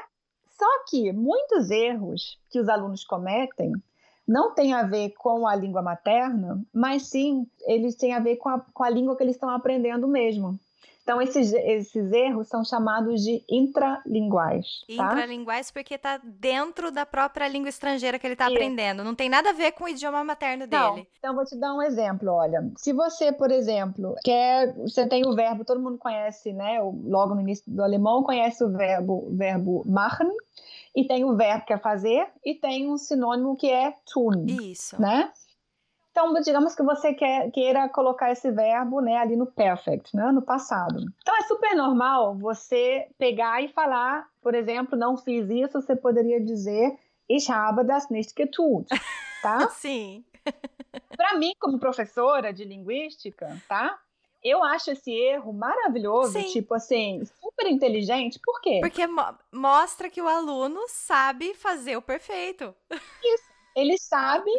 Só que muitos erros que os alunos cometem não têm a ver com a língua materna, mas sim eles têm a ver com a, com a língua que eles estão aprendendo mesmo. Então, esses, esses erros são chamados de intralinguais. Tá? Intralinguais porque está dentro da própria língua estrangeira que ele está aprendendo. Não tem nada a ver com o idioma materno Não. dele. Então, vou te dar um exemplo. Olha, se você, por exemplo, quer. Você tem o verbo, todo mundo conhece, né? Logo no início do alemão, conhece o verbo, verbo machen. E tem o verbo que é fazer, e tem um sinônimo que é tun. Isso. Né? Então, digamos que você quer, queira colocar esse verbo né, ali no perfect, né, no passado. Então, é super normal você pegar e falar, por exemplo, não fiz isso, você poderia dizer Ich habe das nicht getut. <laughs> tá? Sim. Para mim, como professora de linguística, tá? Eu acho esse erro maravilhoso, Sim. tipo assim, super inteligente. Por quê? Porque mo mostra que o aluno sabe fazer o perfeito. Ele sabe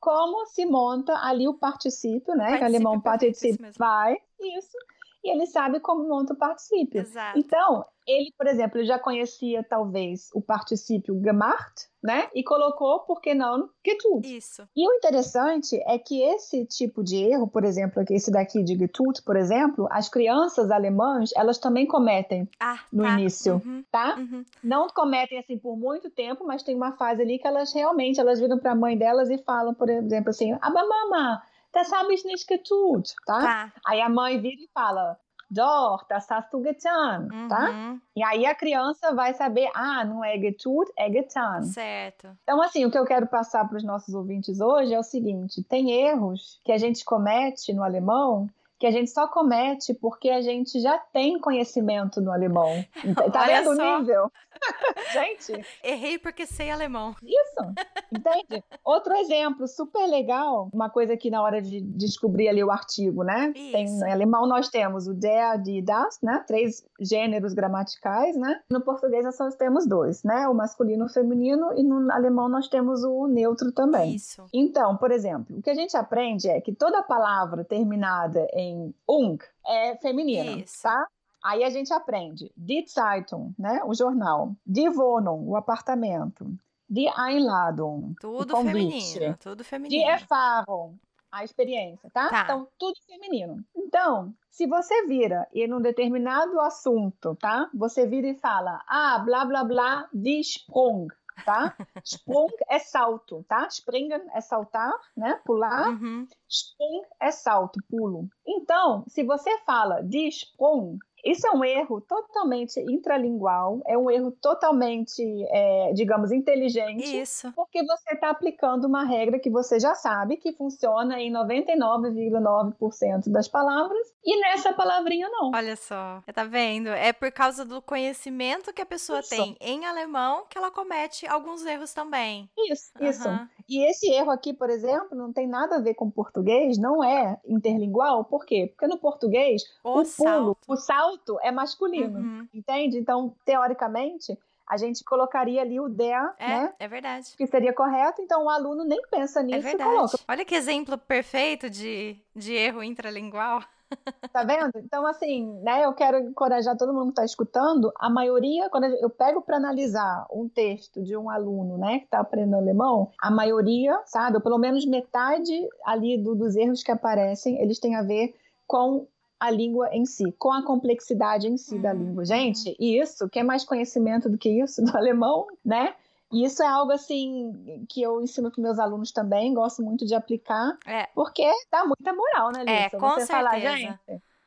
como se monta ali o particípio, né? Que particípio alemão particípio mesmo. vai, isso. E ele sabe como monta o particípio. Exato. Então, ele, por exemplo, já conhecia talvez o particípio gemacht, né? E colocou, por que não, getut. Isso. E o interessante é que esse tipo de erro, por exemplo, esse daqui de getut, por exemplo, as crianças alemãs, elas também cometem, Ah, No tá. início. Uhum, tá? uhum. Não cometem assim por muito tempo, mas tem uma fase ali que elas realmente, elas viram para a mãe delas e falam, por exemplo, assim, aber Mama, das habe ich nicht getut, tá? Tá. Aí a mãe vira e fala, hast du getan, tá? Uhum, E aí a criança vai saber, ah, não é getut, é getan. Certo. Então, assim, o que eu quero passar para os nossos ouvintes hoje é o seguinte: tem erros que a gente comete no alemão que a gente só comete porque a gente já tem conhecimento no alemão. Tá Olha vendo o nível? <laughs> gente, Errei porque sei alemão. isso, entende? Outro exemplo super legal, uma coisa que na hora de descobrir ali o artigo, né? Tem, Isso. em alemão nós temos o der, die, das, né? Três gêneros gramaticais, né? No português nós só temos dois, né? O masculino e o feminino, e no alemão nós temos o neutro também. Isso. Então, por exemplo, o que a gente aprende é que toda palavra terminada em ung é feminina, Isso. tá? Aí a gente aprende die Zeitung, né, o jornal, die Wohnung, o apartamento, die Einladung, Tudo o convite, feminino. Tudo die feminino. Erfahrung, a experiência, tá? Tá. Então, tudo feminino. Então, se você vira e num determinado assunto, tá? Você vira e fala, ah, blá, blá, blá, die Sprung, tá? Sprung é salto, tá? Springen é saltar, né? Pular. Uhum. Sprung é salto, pulo. Então, se você fala de Sprung, isso é um erro totalmente intralingual, é um erro totalmente, é, digamos, inteligente. Isso. Porque você está aplicando uma regra que você já sabe que funciona em 99,9% das palavras e nessa palavrinha não. Olha só. Tá vendo? É por causa do conhecimento que a pessoa Isso. tem em alemão que ela comete alguns erros também. Isso, isso. Aham. E esse erro aqui, por exemplo, não tem nada a ver com português, não é interlingual. Por quê? Porque no português O, o pulo, salto. o salto é masculino, Uhum. entende? Então, teoricamente, a gente colocaria ali o der, É, né? é verdade. Que seria correto, então o aluno nem pensa É nisso e verdade. coloca, Olha que exemplo perfeito de, de erro intralingual. <laughs> tá vendo? Então, assim, né, eu quero encorajar todo mundo que está escutando, a maioria, quando eu pego para analisar um texto de um aluno, né, que está aprendendo alemão, a maioria, sabe, ou pelo menos metade ali do- dos erros que aparecem, eles têm a ver com a língua em si, com a complexidade em si da Uhum, língua. Gente, isso, quer mais conhecimento do que isso <laughs> do alemão, né? E isso é algo assim que eu ensino para meus alunos também, gosto muito de aplicar, É, porque dá muita moral, né, É, Lissa? com Você falar, certeza. gente,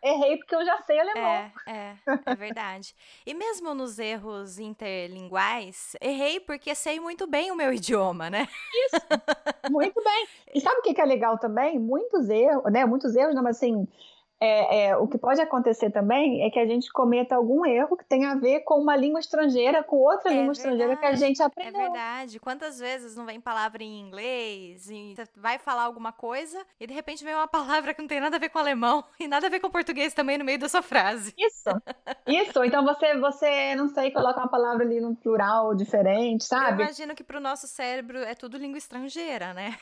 errei porque eu já sei alemão. é, é, é verdade. E mesmo nos erros interlinguais, errei porque sei muito bem o meu <laughs> idioma, né? Muito bem. E sabe o que que é legal também? Muitos erros, né? Muitos erros, não, mas assim, é, é, o que pode acontecer também é que a gente cometa algum erro que tem a ver com uma língua estrangeira, com outra É língua estrangeira que a verdade, gente É aprendeu. verdade. Quantas vezes não vem palavra em inglês e vai falar alguma coisa e de repente vem uma palavra que não tem nada a ver com alemão <laughs> e nada a ver com português também no meio da sua frase. Isso, isso. Então você, você, não sei, coloca uma palavra ali no plural diferente, Eu sabe? imagino que pro nosso cérebro é tudo língua estrangeira, né?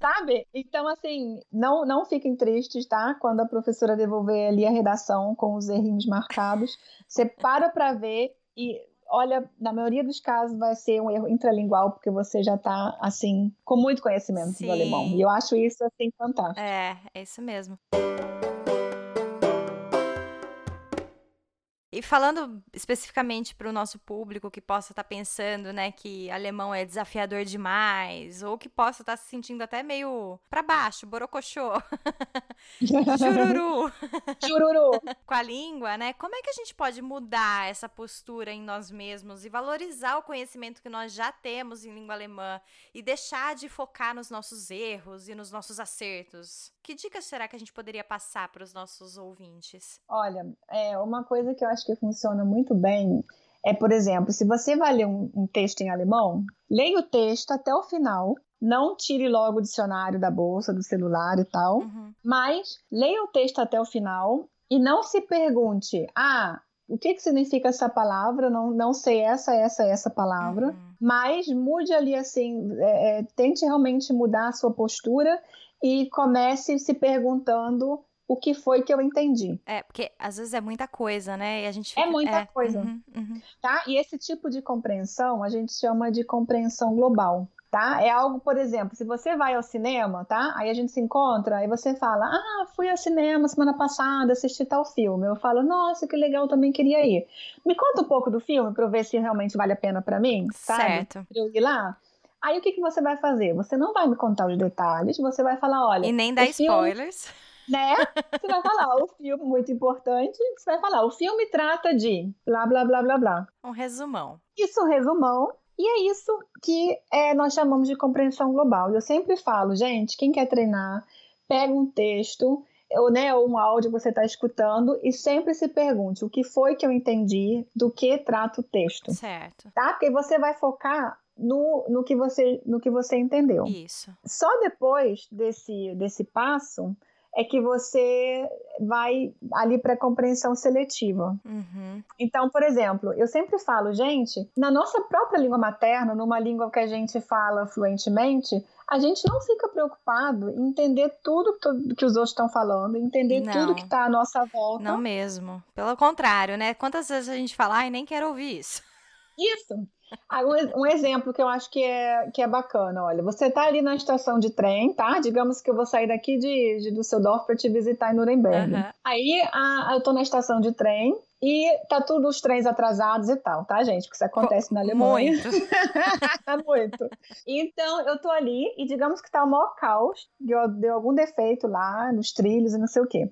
Sabe? Então, assim, não, não fiquem tristes, tá? Quando a professora devolver ali a redação com os errinhos marcados, você para pra ver e olha, na maioria dos casos vai ser um erro intralingual, porque você já tá, assim, com muito conhecimento Sim. do alemão. E eu acho isso, assim, fantástico. É, é isso mesmo. E falando especificamente para o nosso público que possa estar pensando, né, que alemão é desafiador demais, ou que possa estar se sentindo até meio para baixo, borocochô, <laughs> chururu <laughs> Chururu! com a língua, né? Como é que a gente pode mudar essa postura em nós mesmos e valorizar o conhecimento que nós já temos em língua alemã e deixar de focar nos nossos erros e nos nossos acertos? Que dicas será que a gente poderia passar para os nossos ouvintes? Olha, é uma coisa que eu acho que funciona muito bem é, por exemplo, se você vai ler um, um texto em alemão, leia o texto até o final, não tire logo o dicionário da bolsa, do celular e tal, uhum. mas leia o texto até o final e não se pergunte, ah, o que, que significa essa palavra? Não, não sei essa, essa, essa palavra, uhum. mas mude ali assim, é, é, tente realmente mudar a sua postura e comece se perguntando o que foi que eu entendi. É, porque às vezes é muita coisa, né? E a gente é fica... É muita é, coisa, uhum, uhum. tá? E esse tipo de compreensão a gente chama de compreensão global tá? É algo, por exemplo, se você vai ao cinema, tá? Aí a gente se encontra, aí você fala, ah, fui ao cinema semana passada, assisti tal filme. Eu falo, nossa, que legal, também queria ir. Me conta um pouco do filme para eu ver se realmente vale a pena para mim, sabe? Certo. Pra eu ir lá. Aí o que, que você vai fazer? Você não vai me contar os detalhes, você vai falar, olha... E nem dar spoilers. Filme, né? Você vai falar, o filme, muito importante, você vai falar, o filme trata de blá, blá, blá, blá, blá. Um resumão. Isso, um resumão. E é isso que é, nós chamamos de compreensão global. Eu sempre falo, gente, quem quer treinar, pega um texto ou, né, ou um áudio que você está escutando e sempre se pergunte o que foi que eu entendi, do que trata o texto. Certo. Tá? Porque você vai focar no, no, que, você, no que você entendeu. Isso. Só depois desse, desse passo é que você vai ali para compreensão seletiva. Uhum. Então, por exemplo, eu sempre falo, gente, na nossa própria língua materna, numa língua que a gente fala fluentemente, a gente não fica preocupado em entender tudo que os outros estão falando, entender não. tudo que está à nossa volta. Não mesmo. Pelo contrário, né? Quantas vezes a gente fala, ai, nem quero ouvir isso. Isso. Ah, um exemplo que eu acho que é, que é bacana, olha, você está ali na estação de trem, tá? Digamos que eu vou sair daqui de, de Düsseldorf para te visitar em Nuremberg. Uhum. Aí a, eu estou na estação de trem e tá tudo os trens atrasados e tal, tá, gente? Porque isso acontece na Alemanha. Muito. <laughs> Muito. Então, eu tô ali e digamos que tá o maior caos, deu, deu algum defeito lá nos trilhos e não sei o quê.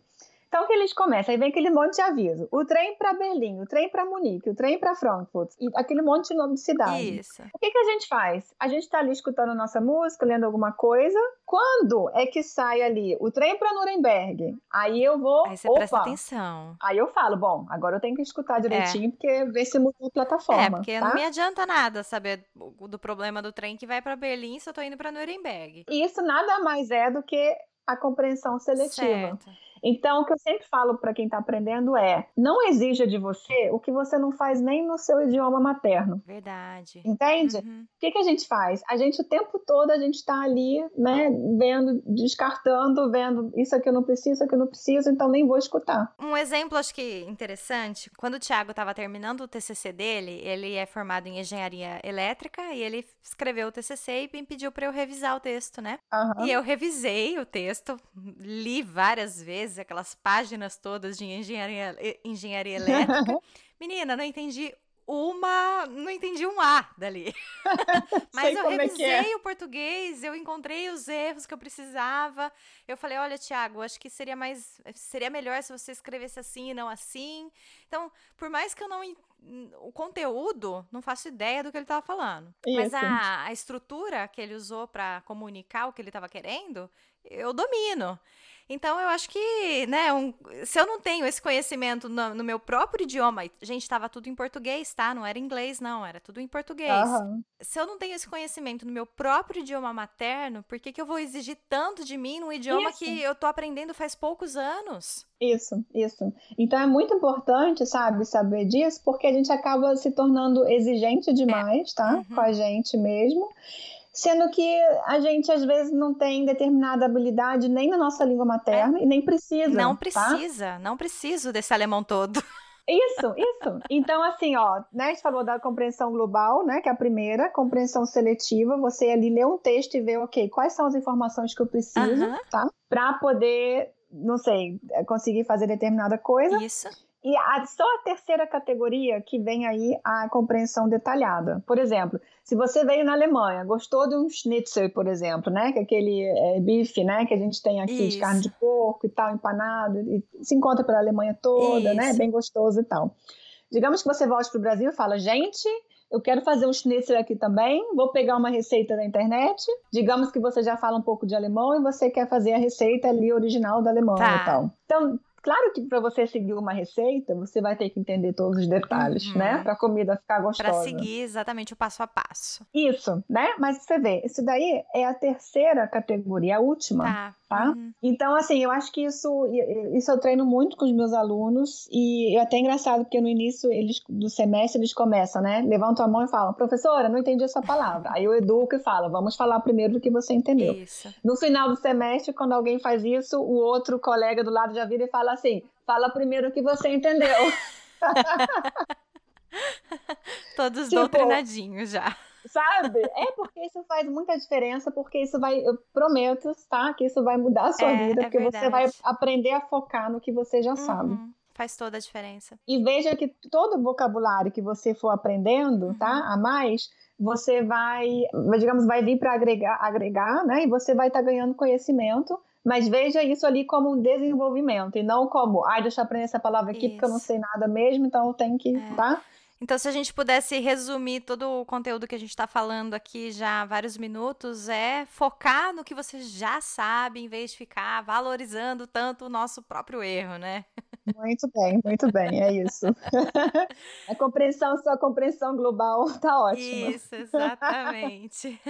Então que eles começam, aí vem aquele monte de aviso. O trem para Berlim, o trem para Munique, o trem para Frankfurt, e aquele monte de nome de cidade. Isso. O que, que a gente faz? A gente está ali escutando nossa música, lendo alguma coisa. Quando é que sai ali o trem para Nuremberg? Aí eu vou. Aí você opa, presta atenção. Aí eu falo, bom, agora eu tenho que escutar direitinho, é. porque ver se muda a plataforma. É, porque tá? não me adianta nada saber do problema do trem que vai para Berlim se eu tô indo para Nuremberg. E isso nada mais é do que a compreensão seletiva. Certo. Então, o que eu sempre falo para quem está aprendendo é: não exija de você o que você não faz nem no seu idioma materno. Verdade. Entende? Uhum. O que, que a gente faz? A gente, o tempo todo, a gente está ali, né, vendo, descartando, vendo isso aqui eu não preciso, isso aqui eu não preciso, então nem vou escutar. Um exemplo, acho que interessante: quando o Thiago estava terminando o TCC dele, ele é formado em engenharia elétrica e ele escreveu o TCC e me pediu para eu revisar o texto, né? Uhum. E eu revisei o texto, li várias vezes vezes, aquelas páginas todas de engenharia, engenharia elétrica. Menina, não entendi uma. Não entendi um A dali. <laughs> Mas eu é revisei é é. o português, eu encontrei os erros que eu precisava. Eu falei: olha, Tiago, acho que seria mais. Seria melhor se você escrevesse assim e não assim. Então, por mais que eu não. O conteúdo, não faço ideia do que ele estava falando. Isso. Mas a, a estrutura que ele usou para comunicar o que ele estava querendo, eu domino. Então eu acho que, né, um, se eu não tenho esse conhecimento no, no meu próprio idioma, gente, estava tudo em português, tá? Não era inglês, não, era tudo em português. Uhum. Se eu não tenho esse conhecimento no meu próprio idioma materno, por que, que eu vou exigir tanto de mim num idioma isso. que eu tô aprendendo faz poucos anos? Isso, isso. Então é muito importante, sabe, saber disso, porque a gente acaba se tornando exigente demais, é. tá? Uhum. Com a gente mesmo sendo que a gente às vezes não tem determinada habilidade nem na nossa língua materna é. e nem precisa. Não tá? precisa, tá? não preciso desse alemão todo. <laughs> Isso, isso. Então, assim, ó, né, a gente falou da compreensão global, né, que é a primeira, compreensão seletiva, você ali lê um texto e vê, ok, quais são as informações que eu preciso, tá, para poder, não sei, conseguir fazer determinada coisa. Isso. E a, só a terceira categoria que vem aí a compreensão detalhada. Por exemplo, se você veio na Alemanha, gostou de um schnitzel, por exemplo, né? Que é aquele é, bife, né? Que a gente tem aqui Isso. de carne de porco e tal, empanado, e se encontra pela Alemanha toda, né? Isso. né? Bem gostoso e tal. Digamos que você volte para o Brasil e fala, gente, eu quero fazer um schnitzel aqui também, vou pegar uma receita da internet. Digamos que você já fala um pouco de alemão e você quer fazer a receita ali original da Alemanha tá. e tal. Então, Claro que para você seguir uma receita, você vai ter que entender todos os detalhes, né? uhum. né? Para a comida ficar gostosa. Para seguir exatamente o passo a passo. Isso, né? Mas você vê, isso daí é a terceira categoria, a última. Tá. Tá? Uhum. Então, assim, eu acho que isso, isso eu treino muito com os meus alunos e é até engraçado porque no início eles, do semestre eles começam, né? Levantam a mão e falam, professora, não entendi essa palavra. Aí eu educo e falo, vamos falar primeiro do que você entendeu. Isso. No final do semestre, quando alguém faz isso, o outro colega do lado já vira e fala assim, fala primeiro o que você entendeu. <laughs> Todos tipo, doutrinadinhos já. Sabe? É porque isso faz muita diferença, porque isso vai, eu prometo, tá? Que isso vai mudar a sua é, vida, é porque verdade. você vai aprender a focar no que você já uhum. sabe. Faz toda a diferença. E veja que todo vocabulário que você for aprendendo, uhum. tá? A mais, você vai, digamos, vai vir para agregar, agregar, né? E você vai estar tá ganhando conhecimento. Mas veja isso ali como um desenvolvimento e não como, ai, deixa eu aprender essa palavra aqui isso. porque eu não sei nada mesmo, então eu tenho que, é. tá? Então, se a gente pudesse resumir todo o conteúdo que a gente está falando aqui já há vários minutos, é focar no que você já sabe, em vez de ficar valorizando tanto o nosso próprio erro, né? Muito bem, muito bem, é isso. <laughs> a compreensão, sua compreensão global tá ótima. Isso, exatamente.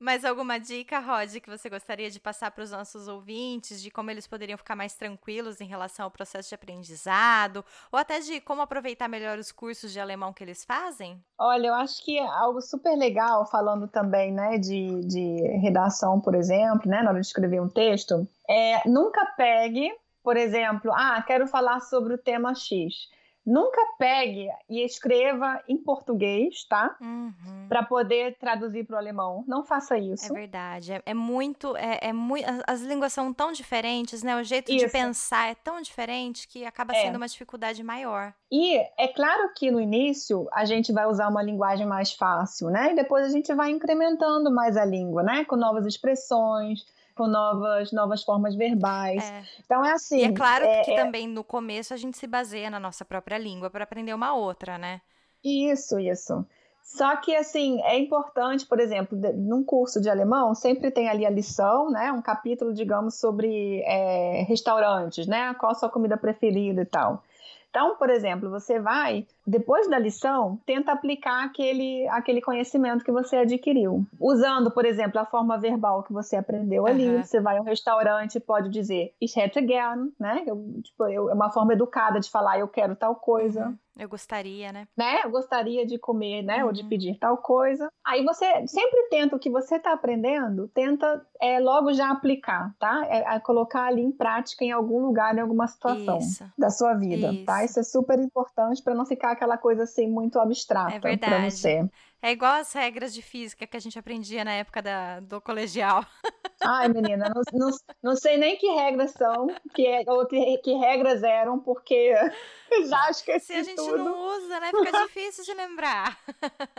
Mais alguma dica, Rod, que você gostaria de passar para os nossos ouvintes, de como eles poderiam ficar mais tranquilos em relação ao processo de aprendizado, ou até de como aproveitar melhor os cursos de alemão que eles fazem? Olha, eu acho que é algo super legal, falando também né, de, de redação, por exemplo, né, na hora de escrever um texto, é nunca pegue, por exemplo, ah, quero falar sobre o tema X Nunca pegue e escreva em português, tá? Uhum. Para poder traduzir para o alemão. Não faça isso. É verdade. É, é muito. É, é muito. As línguas são tão diferentes, né? O jeito isso. de pensar é tão diferente que acaba é. sendo uma dificuldade maior. E é claro que no início a gente vai usar uma linguagem mais fácil, né? E depois a gente vai incrementando mais a língua, né? Com novas expressões com novas, novas formas verbais. É. Então é assim. E é claro é, que é... também no começo a gente se baseia na nossa própria língua para aprender uma outra, né? Isso, isso. Só que, assim, é importante, por exemplo, num curso de alemão, sempre tem ali a lição, né? Um capítulo, digamos, sobre é, restaurantes, né? Qual a sua comida preferida e tal. Então, por exemplo, você vai, depois da lição, tenta aplicar aquele, aquele conhecimento que você adquiriu. Usando, por exemplo, a forma verbal que você aprendeu ali. Uhum. Você vai a um restaurante e pode dizer ich hätte gern, né? Eu, tipo, eu, é uma forma educada de falar eu quero tal coisa. Uhum. Eu gostaria, né? Né? Eu gostaria de comer, né? Uhum. Ou de uhum. pedir tal coisa. Aí você sempre tenta o que você está aprendendo, tenta é, logo já aplicar, tá? É, é, colocar ali em prática em algum lugar, em alguma situação Isso. da sua vida, tá? Isso. tá? Isso é super importante para não ficar aquela coisa assim muito abstrata é para você. É igual as regras de física que a gente aprendia na época da, do colegial. <laughs> Ai, menina, não, não, não sei nem que regras são, que, é, ou que, que regras eram, porque <laughs> já esqueci Se a gente tudo. não usa, né? Fica difícil de lembrar.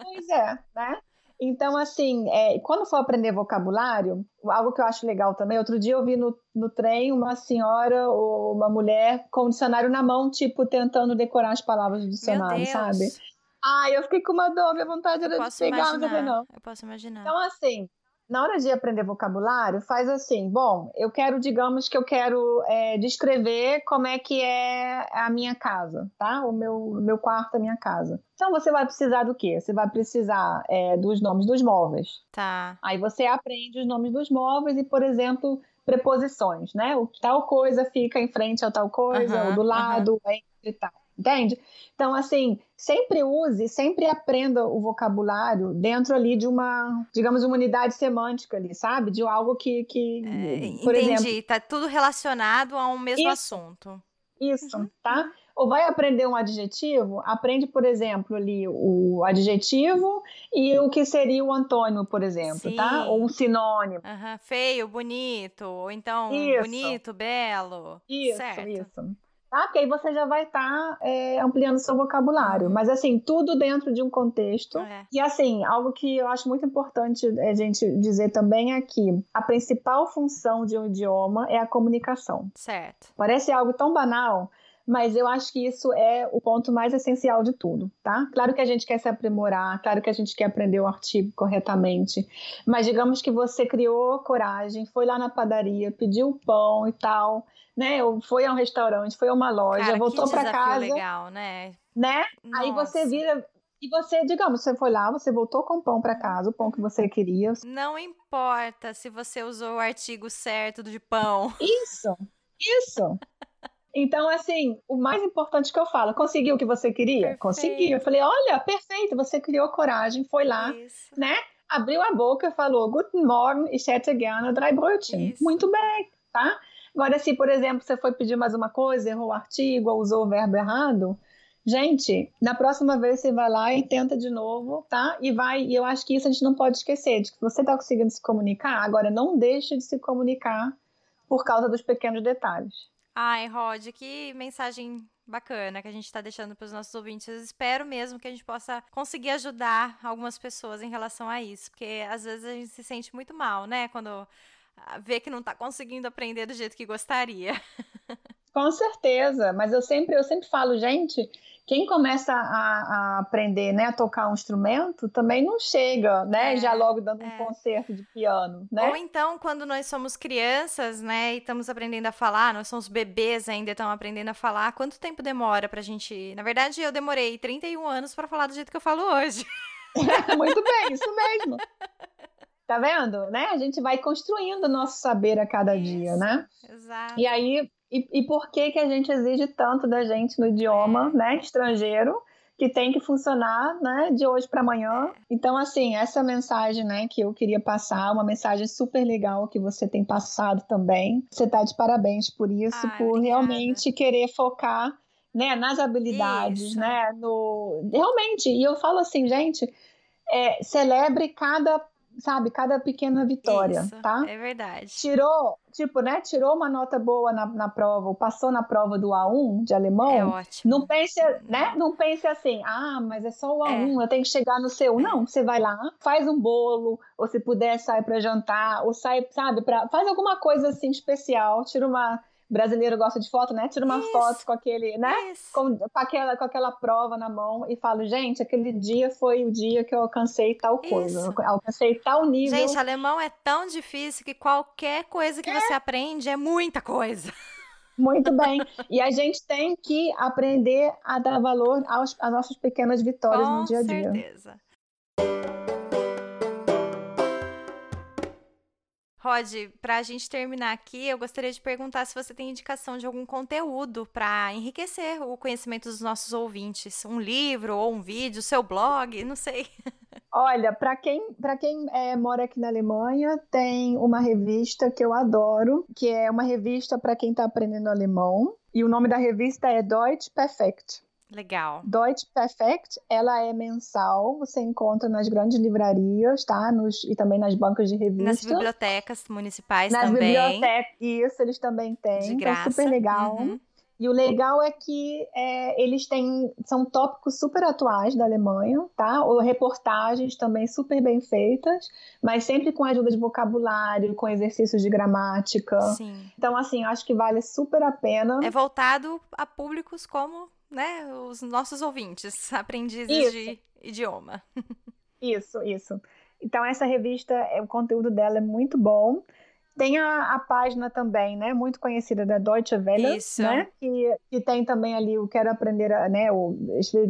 Pois é, né? Então, assim, é, quando for aprender vocabulário, algo que eu acho legal também, outro dia eu vi no, no trem uma senhora ou uma mulher com o dicionário na mão, tipo, tentando decorar as palavras do dicionário, sabe? Ai, eu fiquei com uma dor, minha vontade era de pegar, imaginar, mas não. Eu posso imaginar. Então, assim, na hora de aprender vocabulário, faz assim: bom, eu quero, digamos que eu quero é, descrever como é que é a minha casa, tá? O meu, meu quarto, a minha casa. Então você vai precisar do quê? Você vai precisar é, dos nomes dos móveis. Tá. Aí você aprende os nomes dos móveis e, por exemplo, preposições, né? O tal coisa fica em frente a tal coisa, ou do lado, uhum. entre e tal. Entende? Então, assim, sempre use, sempre aprenda o vocabulário dentro ali de uma, digamos, uma unidade semântica ali, sabe? De algo que. que é, por entendi, exemplo, tá tudo relacionado a um mesmo isso, assunto. Isso, uhum. tá? Ou vai aprender um adjetivo, aprende, por exemplo, ali o adjetivo e o que seria o antônimo, por exemplo, tá? Sim. tá? Ou um sinônimo. Uhum. Feio, bonito, ou então isso. bonito, belo. Isso, certo. isso tá? Porque aí você já vai estar tá, é, ampliando seu vocabulário. Mas, assim, tudo dentro de um contexto. É. E, assim, algo que eu acho muito importante a gente dizer também é que a principal função de um idioma é a comunicação. Certo. Parece algo tão banal, mas eu acho que isso é o ponto mais essencial de tudo, tá? Claro que a gente quer se aprimorar, claro que a gente quer aprender o artigo corretamente, mas digamos que você criou coragem, foi lá na padaria, pediu pão e tal, né? Ou foi a um restaurante, foi a uma loja, Cara, voltou para casa, legal, né? Né? Nossa. Aí você vira e você, digamos, você foi lá, você voltou com o pão para casa, o pão que você queria. Não importa se você usou o artigo certo de pão. Isso, isso. <laughs> Então, assim, o mais importante que eu falo, conseguiu o que você queria? Perfeito. Conseguiu. Eu falei, olha, perfeito, você criou coragem, foi lá, Isso. né? Abriu a boca e falou, Guten Morgen, ich hätte gerne drei Brötchen. Isso. Muito bem, tá? Agora, se, por exemplo, você foi pedir mais uma coisa, errou o artigo ou usou o verbo errado, gente, na próxima vez você vai lá e tenta de novo, tá? E vai, e eu acho que isso a gente não pode esquecer, de que você tá conseguindo se comunicar, agora não deixe de se comunicar por causa dos pequenos detalhes. Ai, Rod, que mensagem bacana que a gente está deixando para os nossos ouvintes. Eu espero mesmo que a gente possa conseguir ajudar algumas pessoas em relação a isso, porque às vezes a gente se sente muito mal, né? Quando ah, vê que não está conseguindo aprender do jeito que gostaria. <laughs> Com certeza, mas eu sempre, eu sempre falo, gente, quem começa a, a aprender, né, a tocar um instrumento, também não chega, né, É, já logo dando um é. concerto de piano, né? Ou então, quando nós somos crianças, né, e estamos aprendendo a falar, nós somos bebês ainda, estamos aprendendo a falar, quanto tempo demora pra gente... Na verdade, eu demorei 31 anos para falar do jeito que eu falo hoje. <laughs> Muito bem, isso mesmo. Tá vendo, né? A gente vai construindo o nosso saber a cada dia, Isso. né? Exato. E aí, e, e por que que a gente exige tanto da gente no idioma, né, estrangeiro, que tem que funcionar, né, de hoje para amanhã? Então, assim, essa mensagem, né, que eu queria passar, uma mensagem super legal que você tem passado também. Você tá de parabéns por isso, Ai, por obrigada. realmente querer focar, né, nas habilidades, Isso. né, no realmente. E eu falo assim, gente, é, celebre cada, sabe, cada pequena vitória, Isso, tá? É verdade. tirou, tipo, né, tirou uma nota boa na, na prova, ou passou na prova do A1 de alemão, É ótimo. não pense, né, não pense assim, ah, mas é só o É. A1, eu tenho que chegar no C1. Não, você vai lá, faz um bolo, ou se puder, sai para jantar, ou sai, sabe, pra, faz alguma coisa assim especial, tira uma, brasileiro gosta de foto, né, tira uma Isso. foto com aquele, né, com, com aquela, com aquela prova na mão e falo, gente, aquele dia foi o dia que eu alcancei tal coisa, Isso. alcancei tal nível. Gente, alemão é tão difícil que qualquer coisa que você aprende é muita coisa. <laughs> Muito bem. E a gente tem que aprender a dar valor aos, às nossas pequenas vitórias Com no dia a dia. certeza. Rod, para a gente terminar aqui, eu gostaria de perguntar se você tem indicação de algum conteúdo para enriquecer o conhecimento dos nossos ouvintes. Um livro ou um vídeo, seu blog, não sei. <laughs> Olha, para quem, pra quem é, mora aqui na Alemanha, tem uma revista que eu adoro, que é uma revista para quem está aprendendo alemão. E o nome da revista é Deutsch Perfekt. Legal. Deutsch Perfekt, ela é mensal, você encontra nas grandes livrarias, tá? Nos, e também nas bancas de revista. Nas bibliotecas municipais Nas também. bibliotecas, isso, eles também têm. De então, graça. super legal. Uhum. E o legal é que é, eles têm, são tópicos super atuais da Alemanha, tá? Ou reportagens também super bem feitas, mas sempre com ajuda de vocabulário, com exercícios de gramática. Sim. Então, assim, acho que vale super a pena. É voltado a públicos como, né, os nossos ouvintes, <laughs> aprendizes Isso. de idioma. <laughs> Isso, isso. Então, essa revista, é, o conteúdo dela é muito bom. Tem a, a página também, né, muito conhecida da Deutsche Welle, Isso. né, que, que tem também ali o Quero Aprender, a, né, o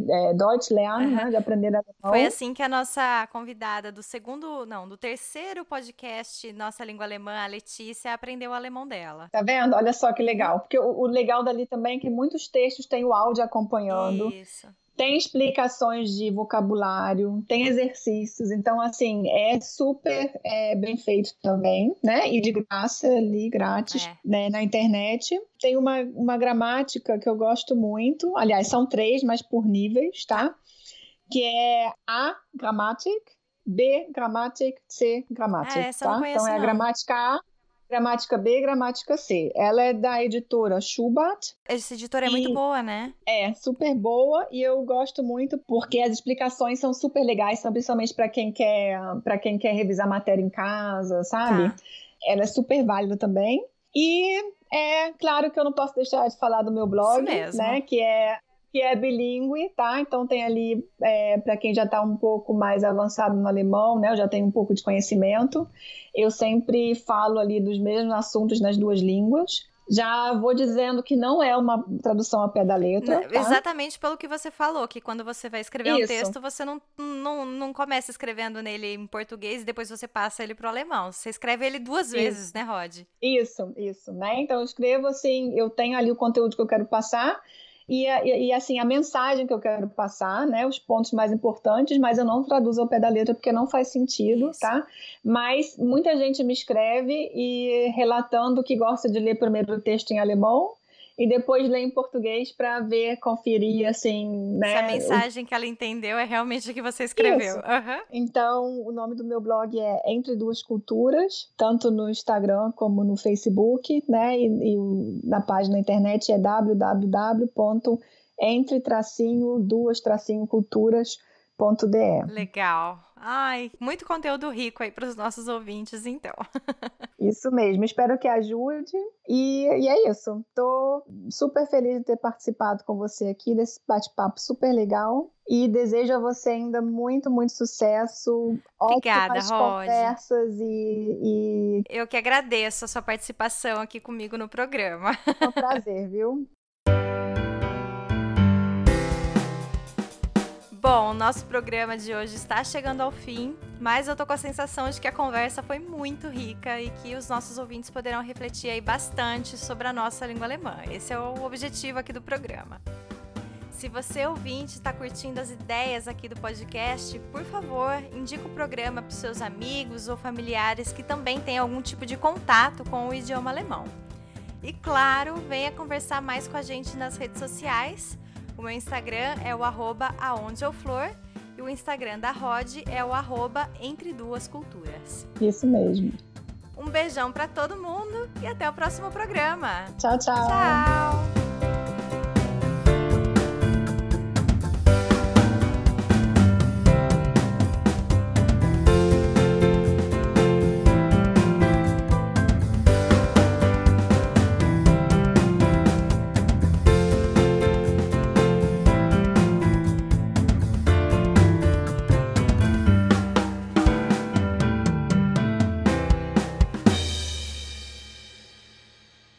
é, Deutsch Lernen, Uhum. né, de aprender alemão. Foi assim que a nossa convidada do segundo, não, do terceiro podcast Nossa Língua Alemã, a Letícia, aprendeu o alemão dela. Tá vendo? Olha só que legal. Porque o, o legal dali também é que muitos textos têm o áudio acompanhando, Isso. Tem explicações de vocabulário, tem exercícios. Então, assim, é super é, bem feito também, né? E de graça ali, grátis, É. né? Na internet. Tem uma, uma gramática que eu gosto muito. Aliás, são três, mas por níveis, tá? Que é A, Grammatik, B, Grammatik, C, Ah, essa eu não tá? então é a gramática A, gramática B, gramática C. Ela é da editora Schubert. Essa editora é muito E- boa, né? É, super boa e eu gosto muito porque as explicações são super legais, são principalmente para quem quer para quem quer revisar matéria em casa, sabe? Tá. Ela é super válida também. E é claro que eu não posso deixar de falar do meu blog, né? Que é que é bilíngue, tá? Então tem ali é, para quem já está um pouco mais avançado no alemão, né? Eu já tenho um pouco de conhecimento. Eu sempre falo ali dos mesmos assuntos nas duas línguas. Já vou dizendo que não é uma tradução a pé da letra. Tá? Exatamente pelo que você falou, que quando você vai escrever Isso. um texto, você não, não, não começa escrevendo nele em português e depois você passa ele para o alemão. Você escreve ele duas isso. vezes, né, Rod? Isso, isso, né? Então eu escrevo assim, eu tenho ali o conteúdo que eu quero passar e, e, e, assim, a mensagem que eu quero passar, né? Os pontos mais importantes, mas eu não traduzo ao pé da letra porque não faz sentido, Isso. tá? Mas muita gente me escreve e relatando que gosta de ler primeiro o texto em alemão e depois ler em português para ver, conferir, assim, né? Se a mensagem que ela entendeu é realmente a que você escreveu. Uhum. Então, o nome do meu blog é Entre Duas Culturas, tanto no Instagram como no Facebook, né? E, e na página da internet é www.entre-duas-culturas.de. Legal. Ai, muito conteúdo rico aí para os nossos ouvintes, então. <laughs> isso mesmo, espero que ajude. E, e é isso. Tô super feliz de ter participado com você aqui desse bate-papo super legal. E desejo a você ainda muito, muito sucesso. Obrigada, ótimas Rod. conversas e, e. Eu que agradeço a sua participação aqui comigo no programa. É um prazer, viu? <laughs> Bom, nosso programa de hoje está chegando ao fim, mas eu tô com a sensação de que a conversa foi muito rica e que os nossos ouvintes poderão refletir aí bastante sobre a nossa língua alemã. Esse é o objetivo aqui do programa. Se você ouvinte está curtindo as ideias aqui do podcast, por favor, indique o programa para seus amigos ou familiares que também têm algum tipo de contato com o idioma alemão. E claro, venha conversar mais com a gente nas redes sociais o meu Instagram é o arroba aondeeuflor e o Instagram da Rod é o arroba entre duas culturas. Isso mesmo. Um beijão para todo mundo e até o próximo programa. Tchau, tchau. Tchau.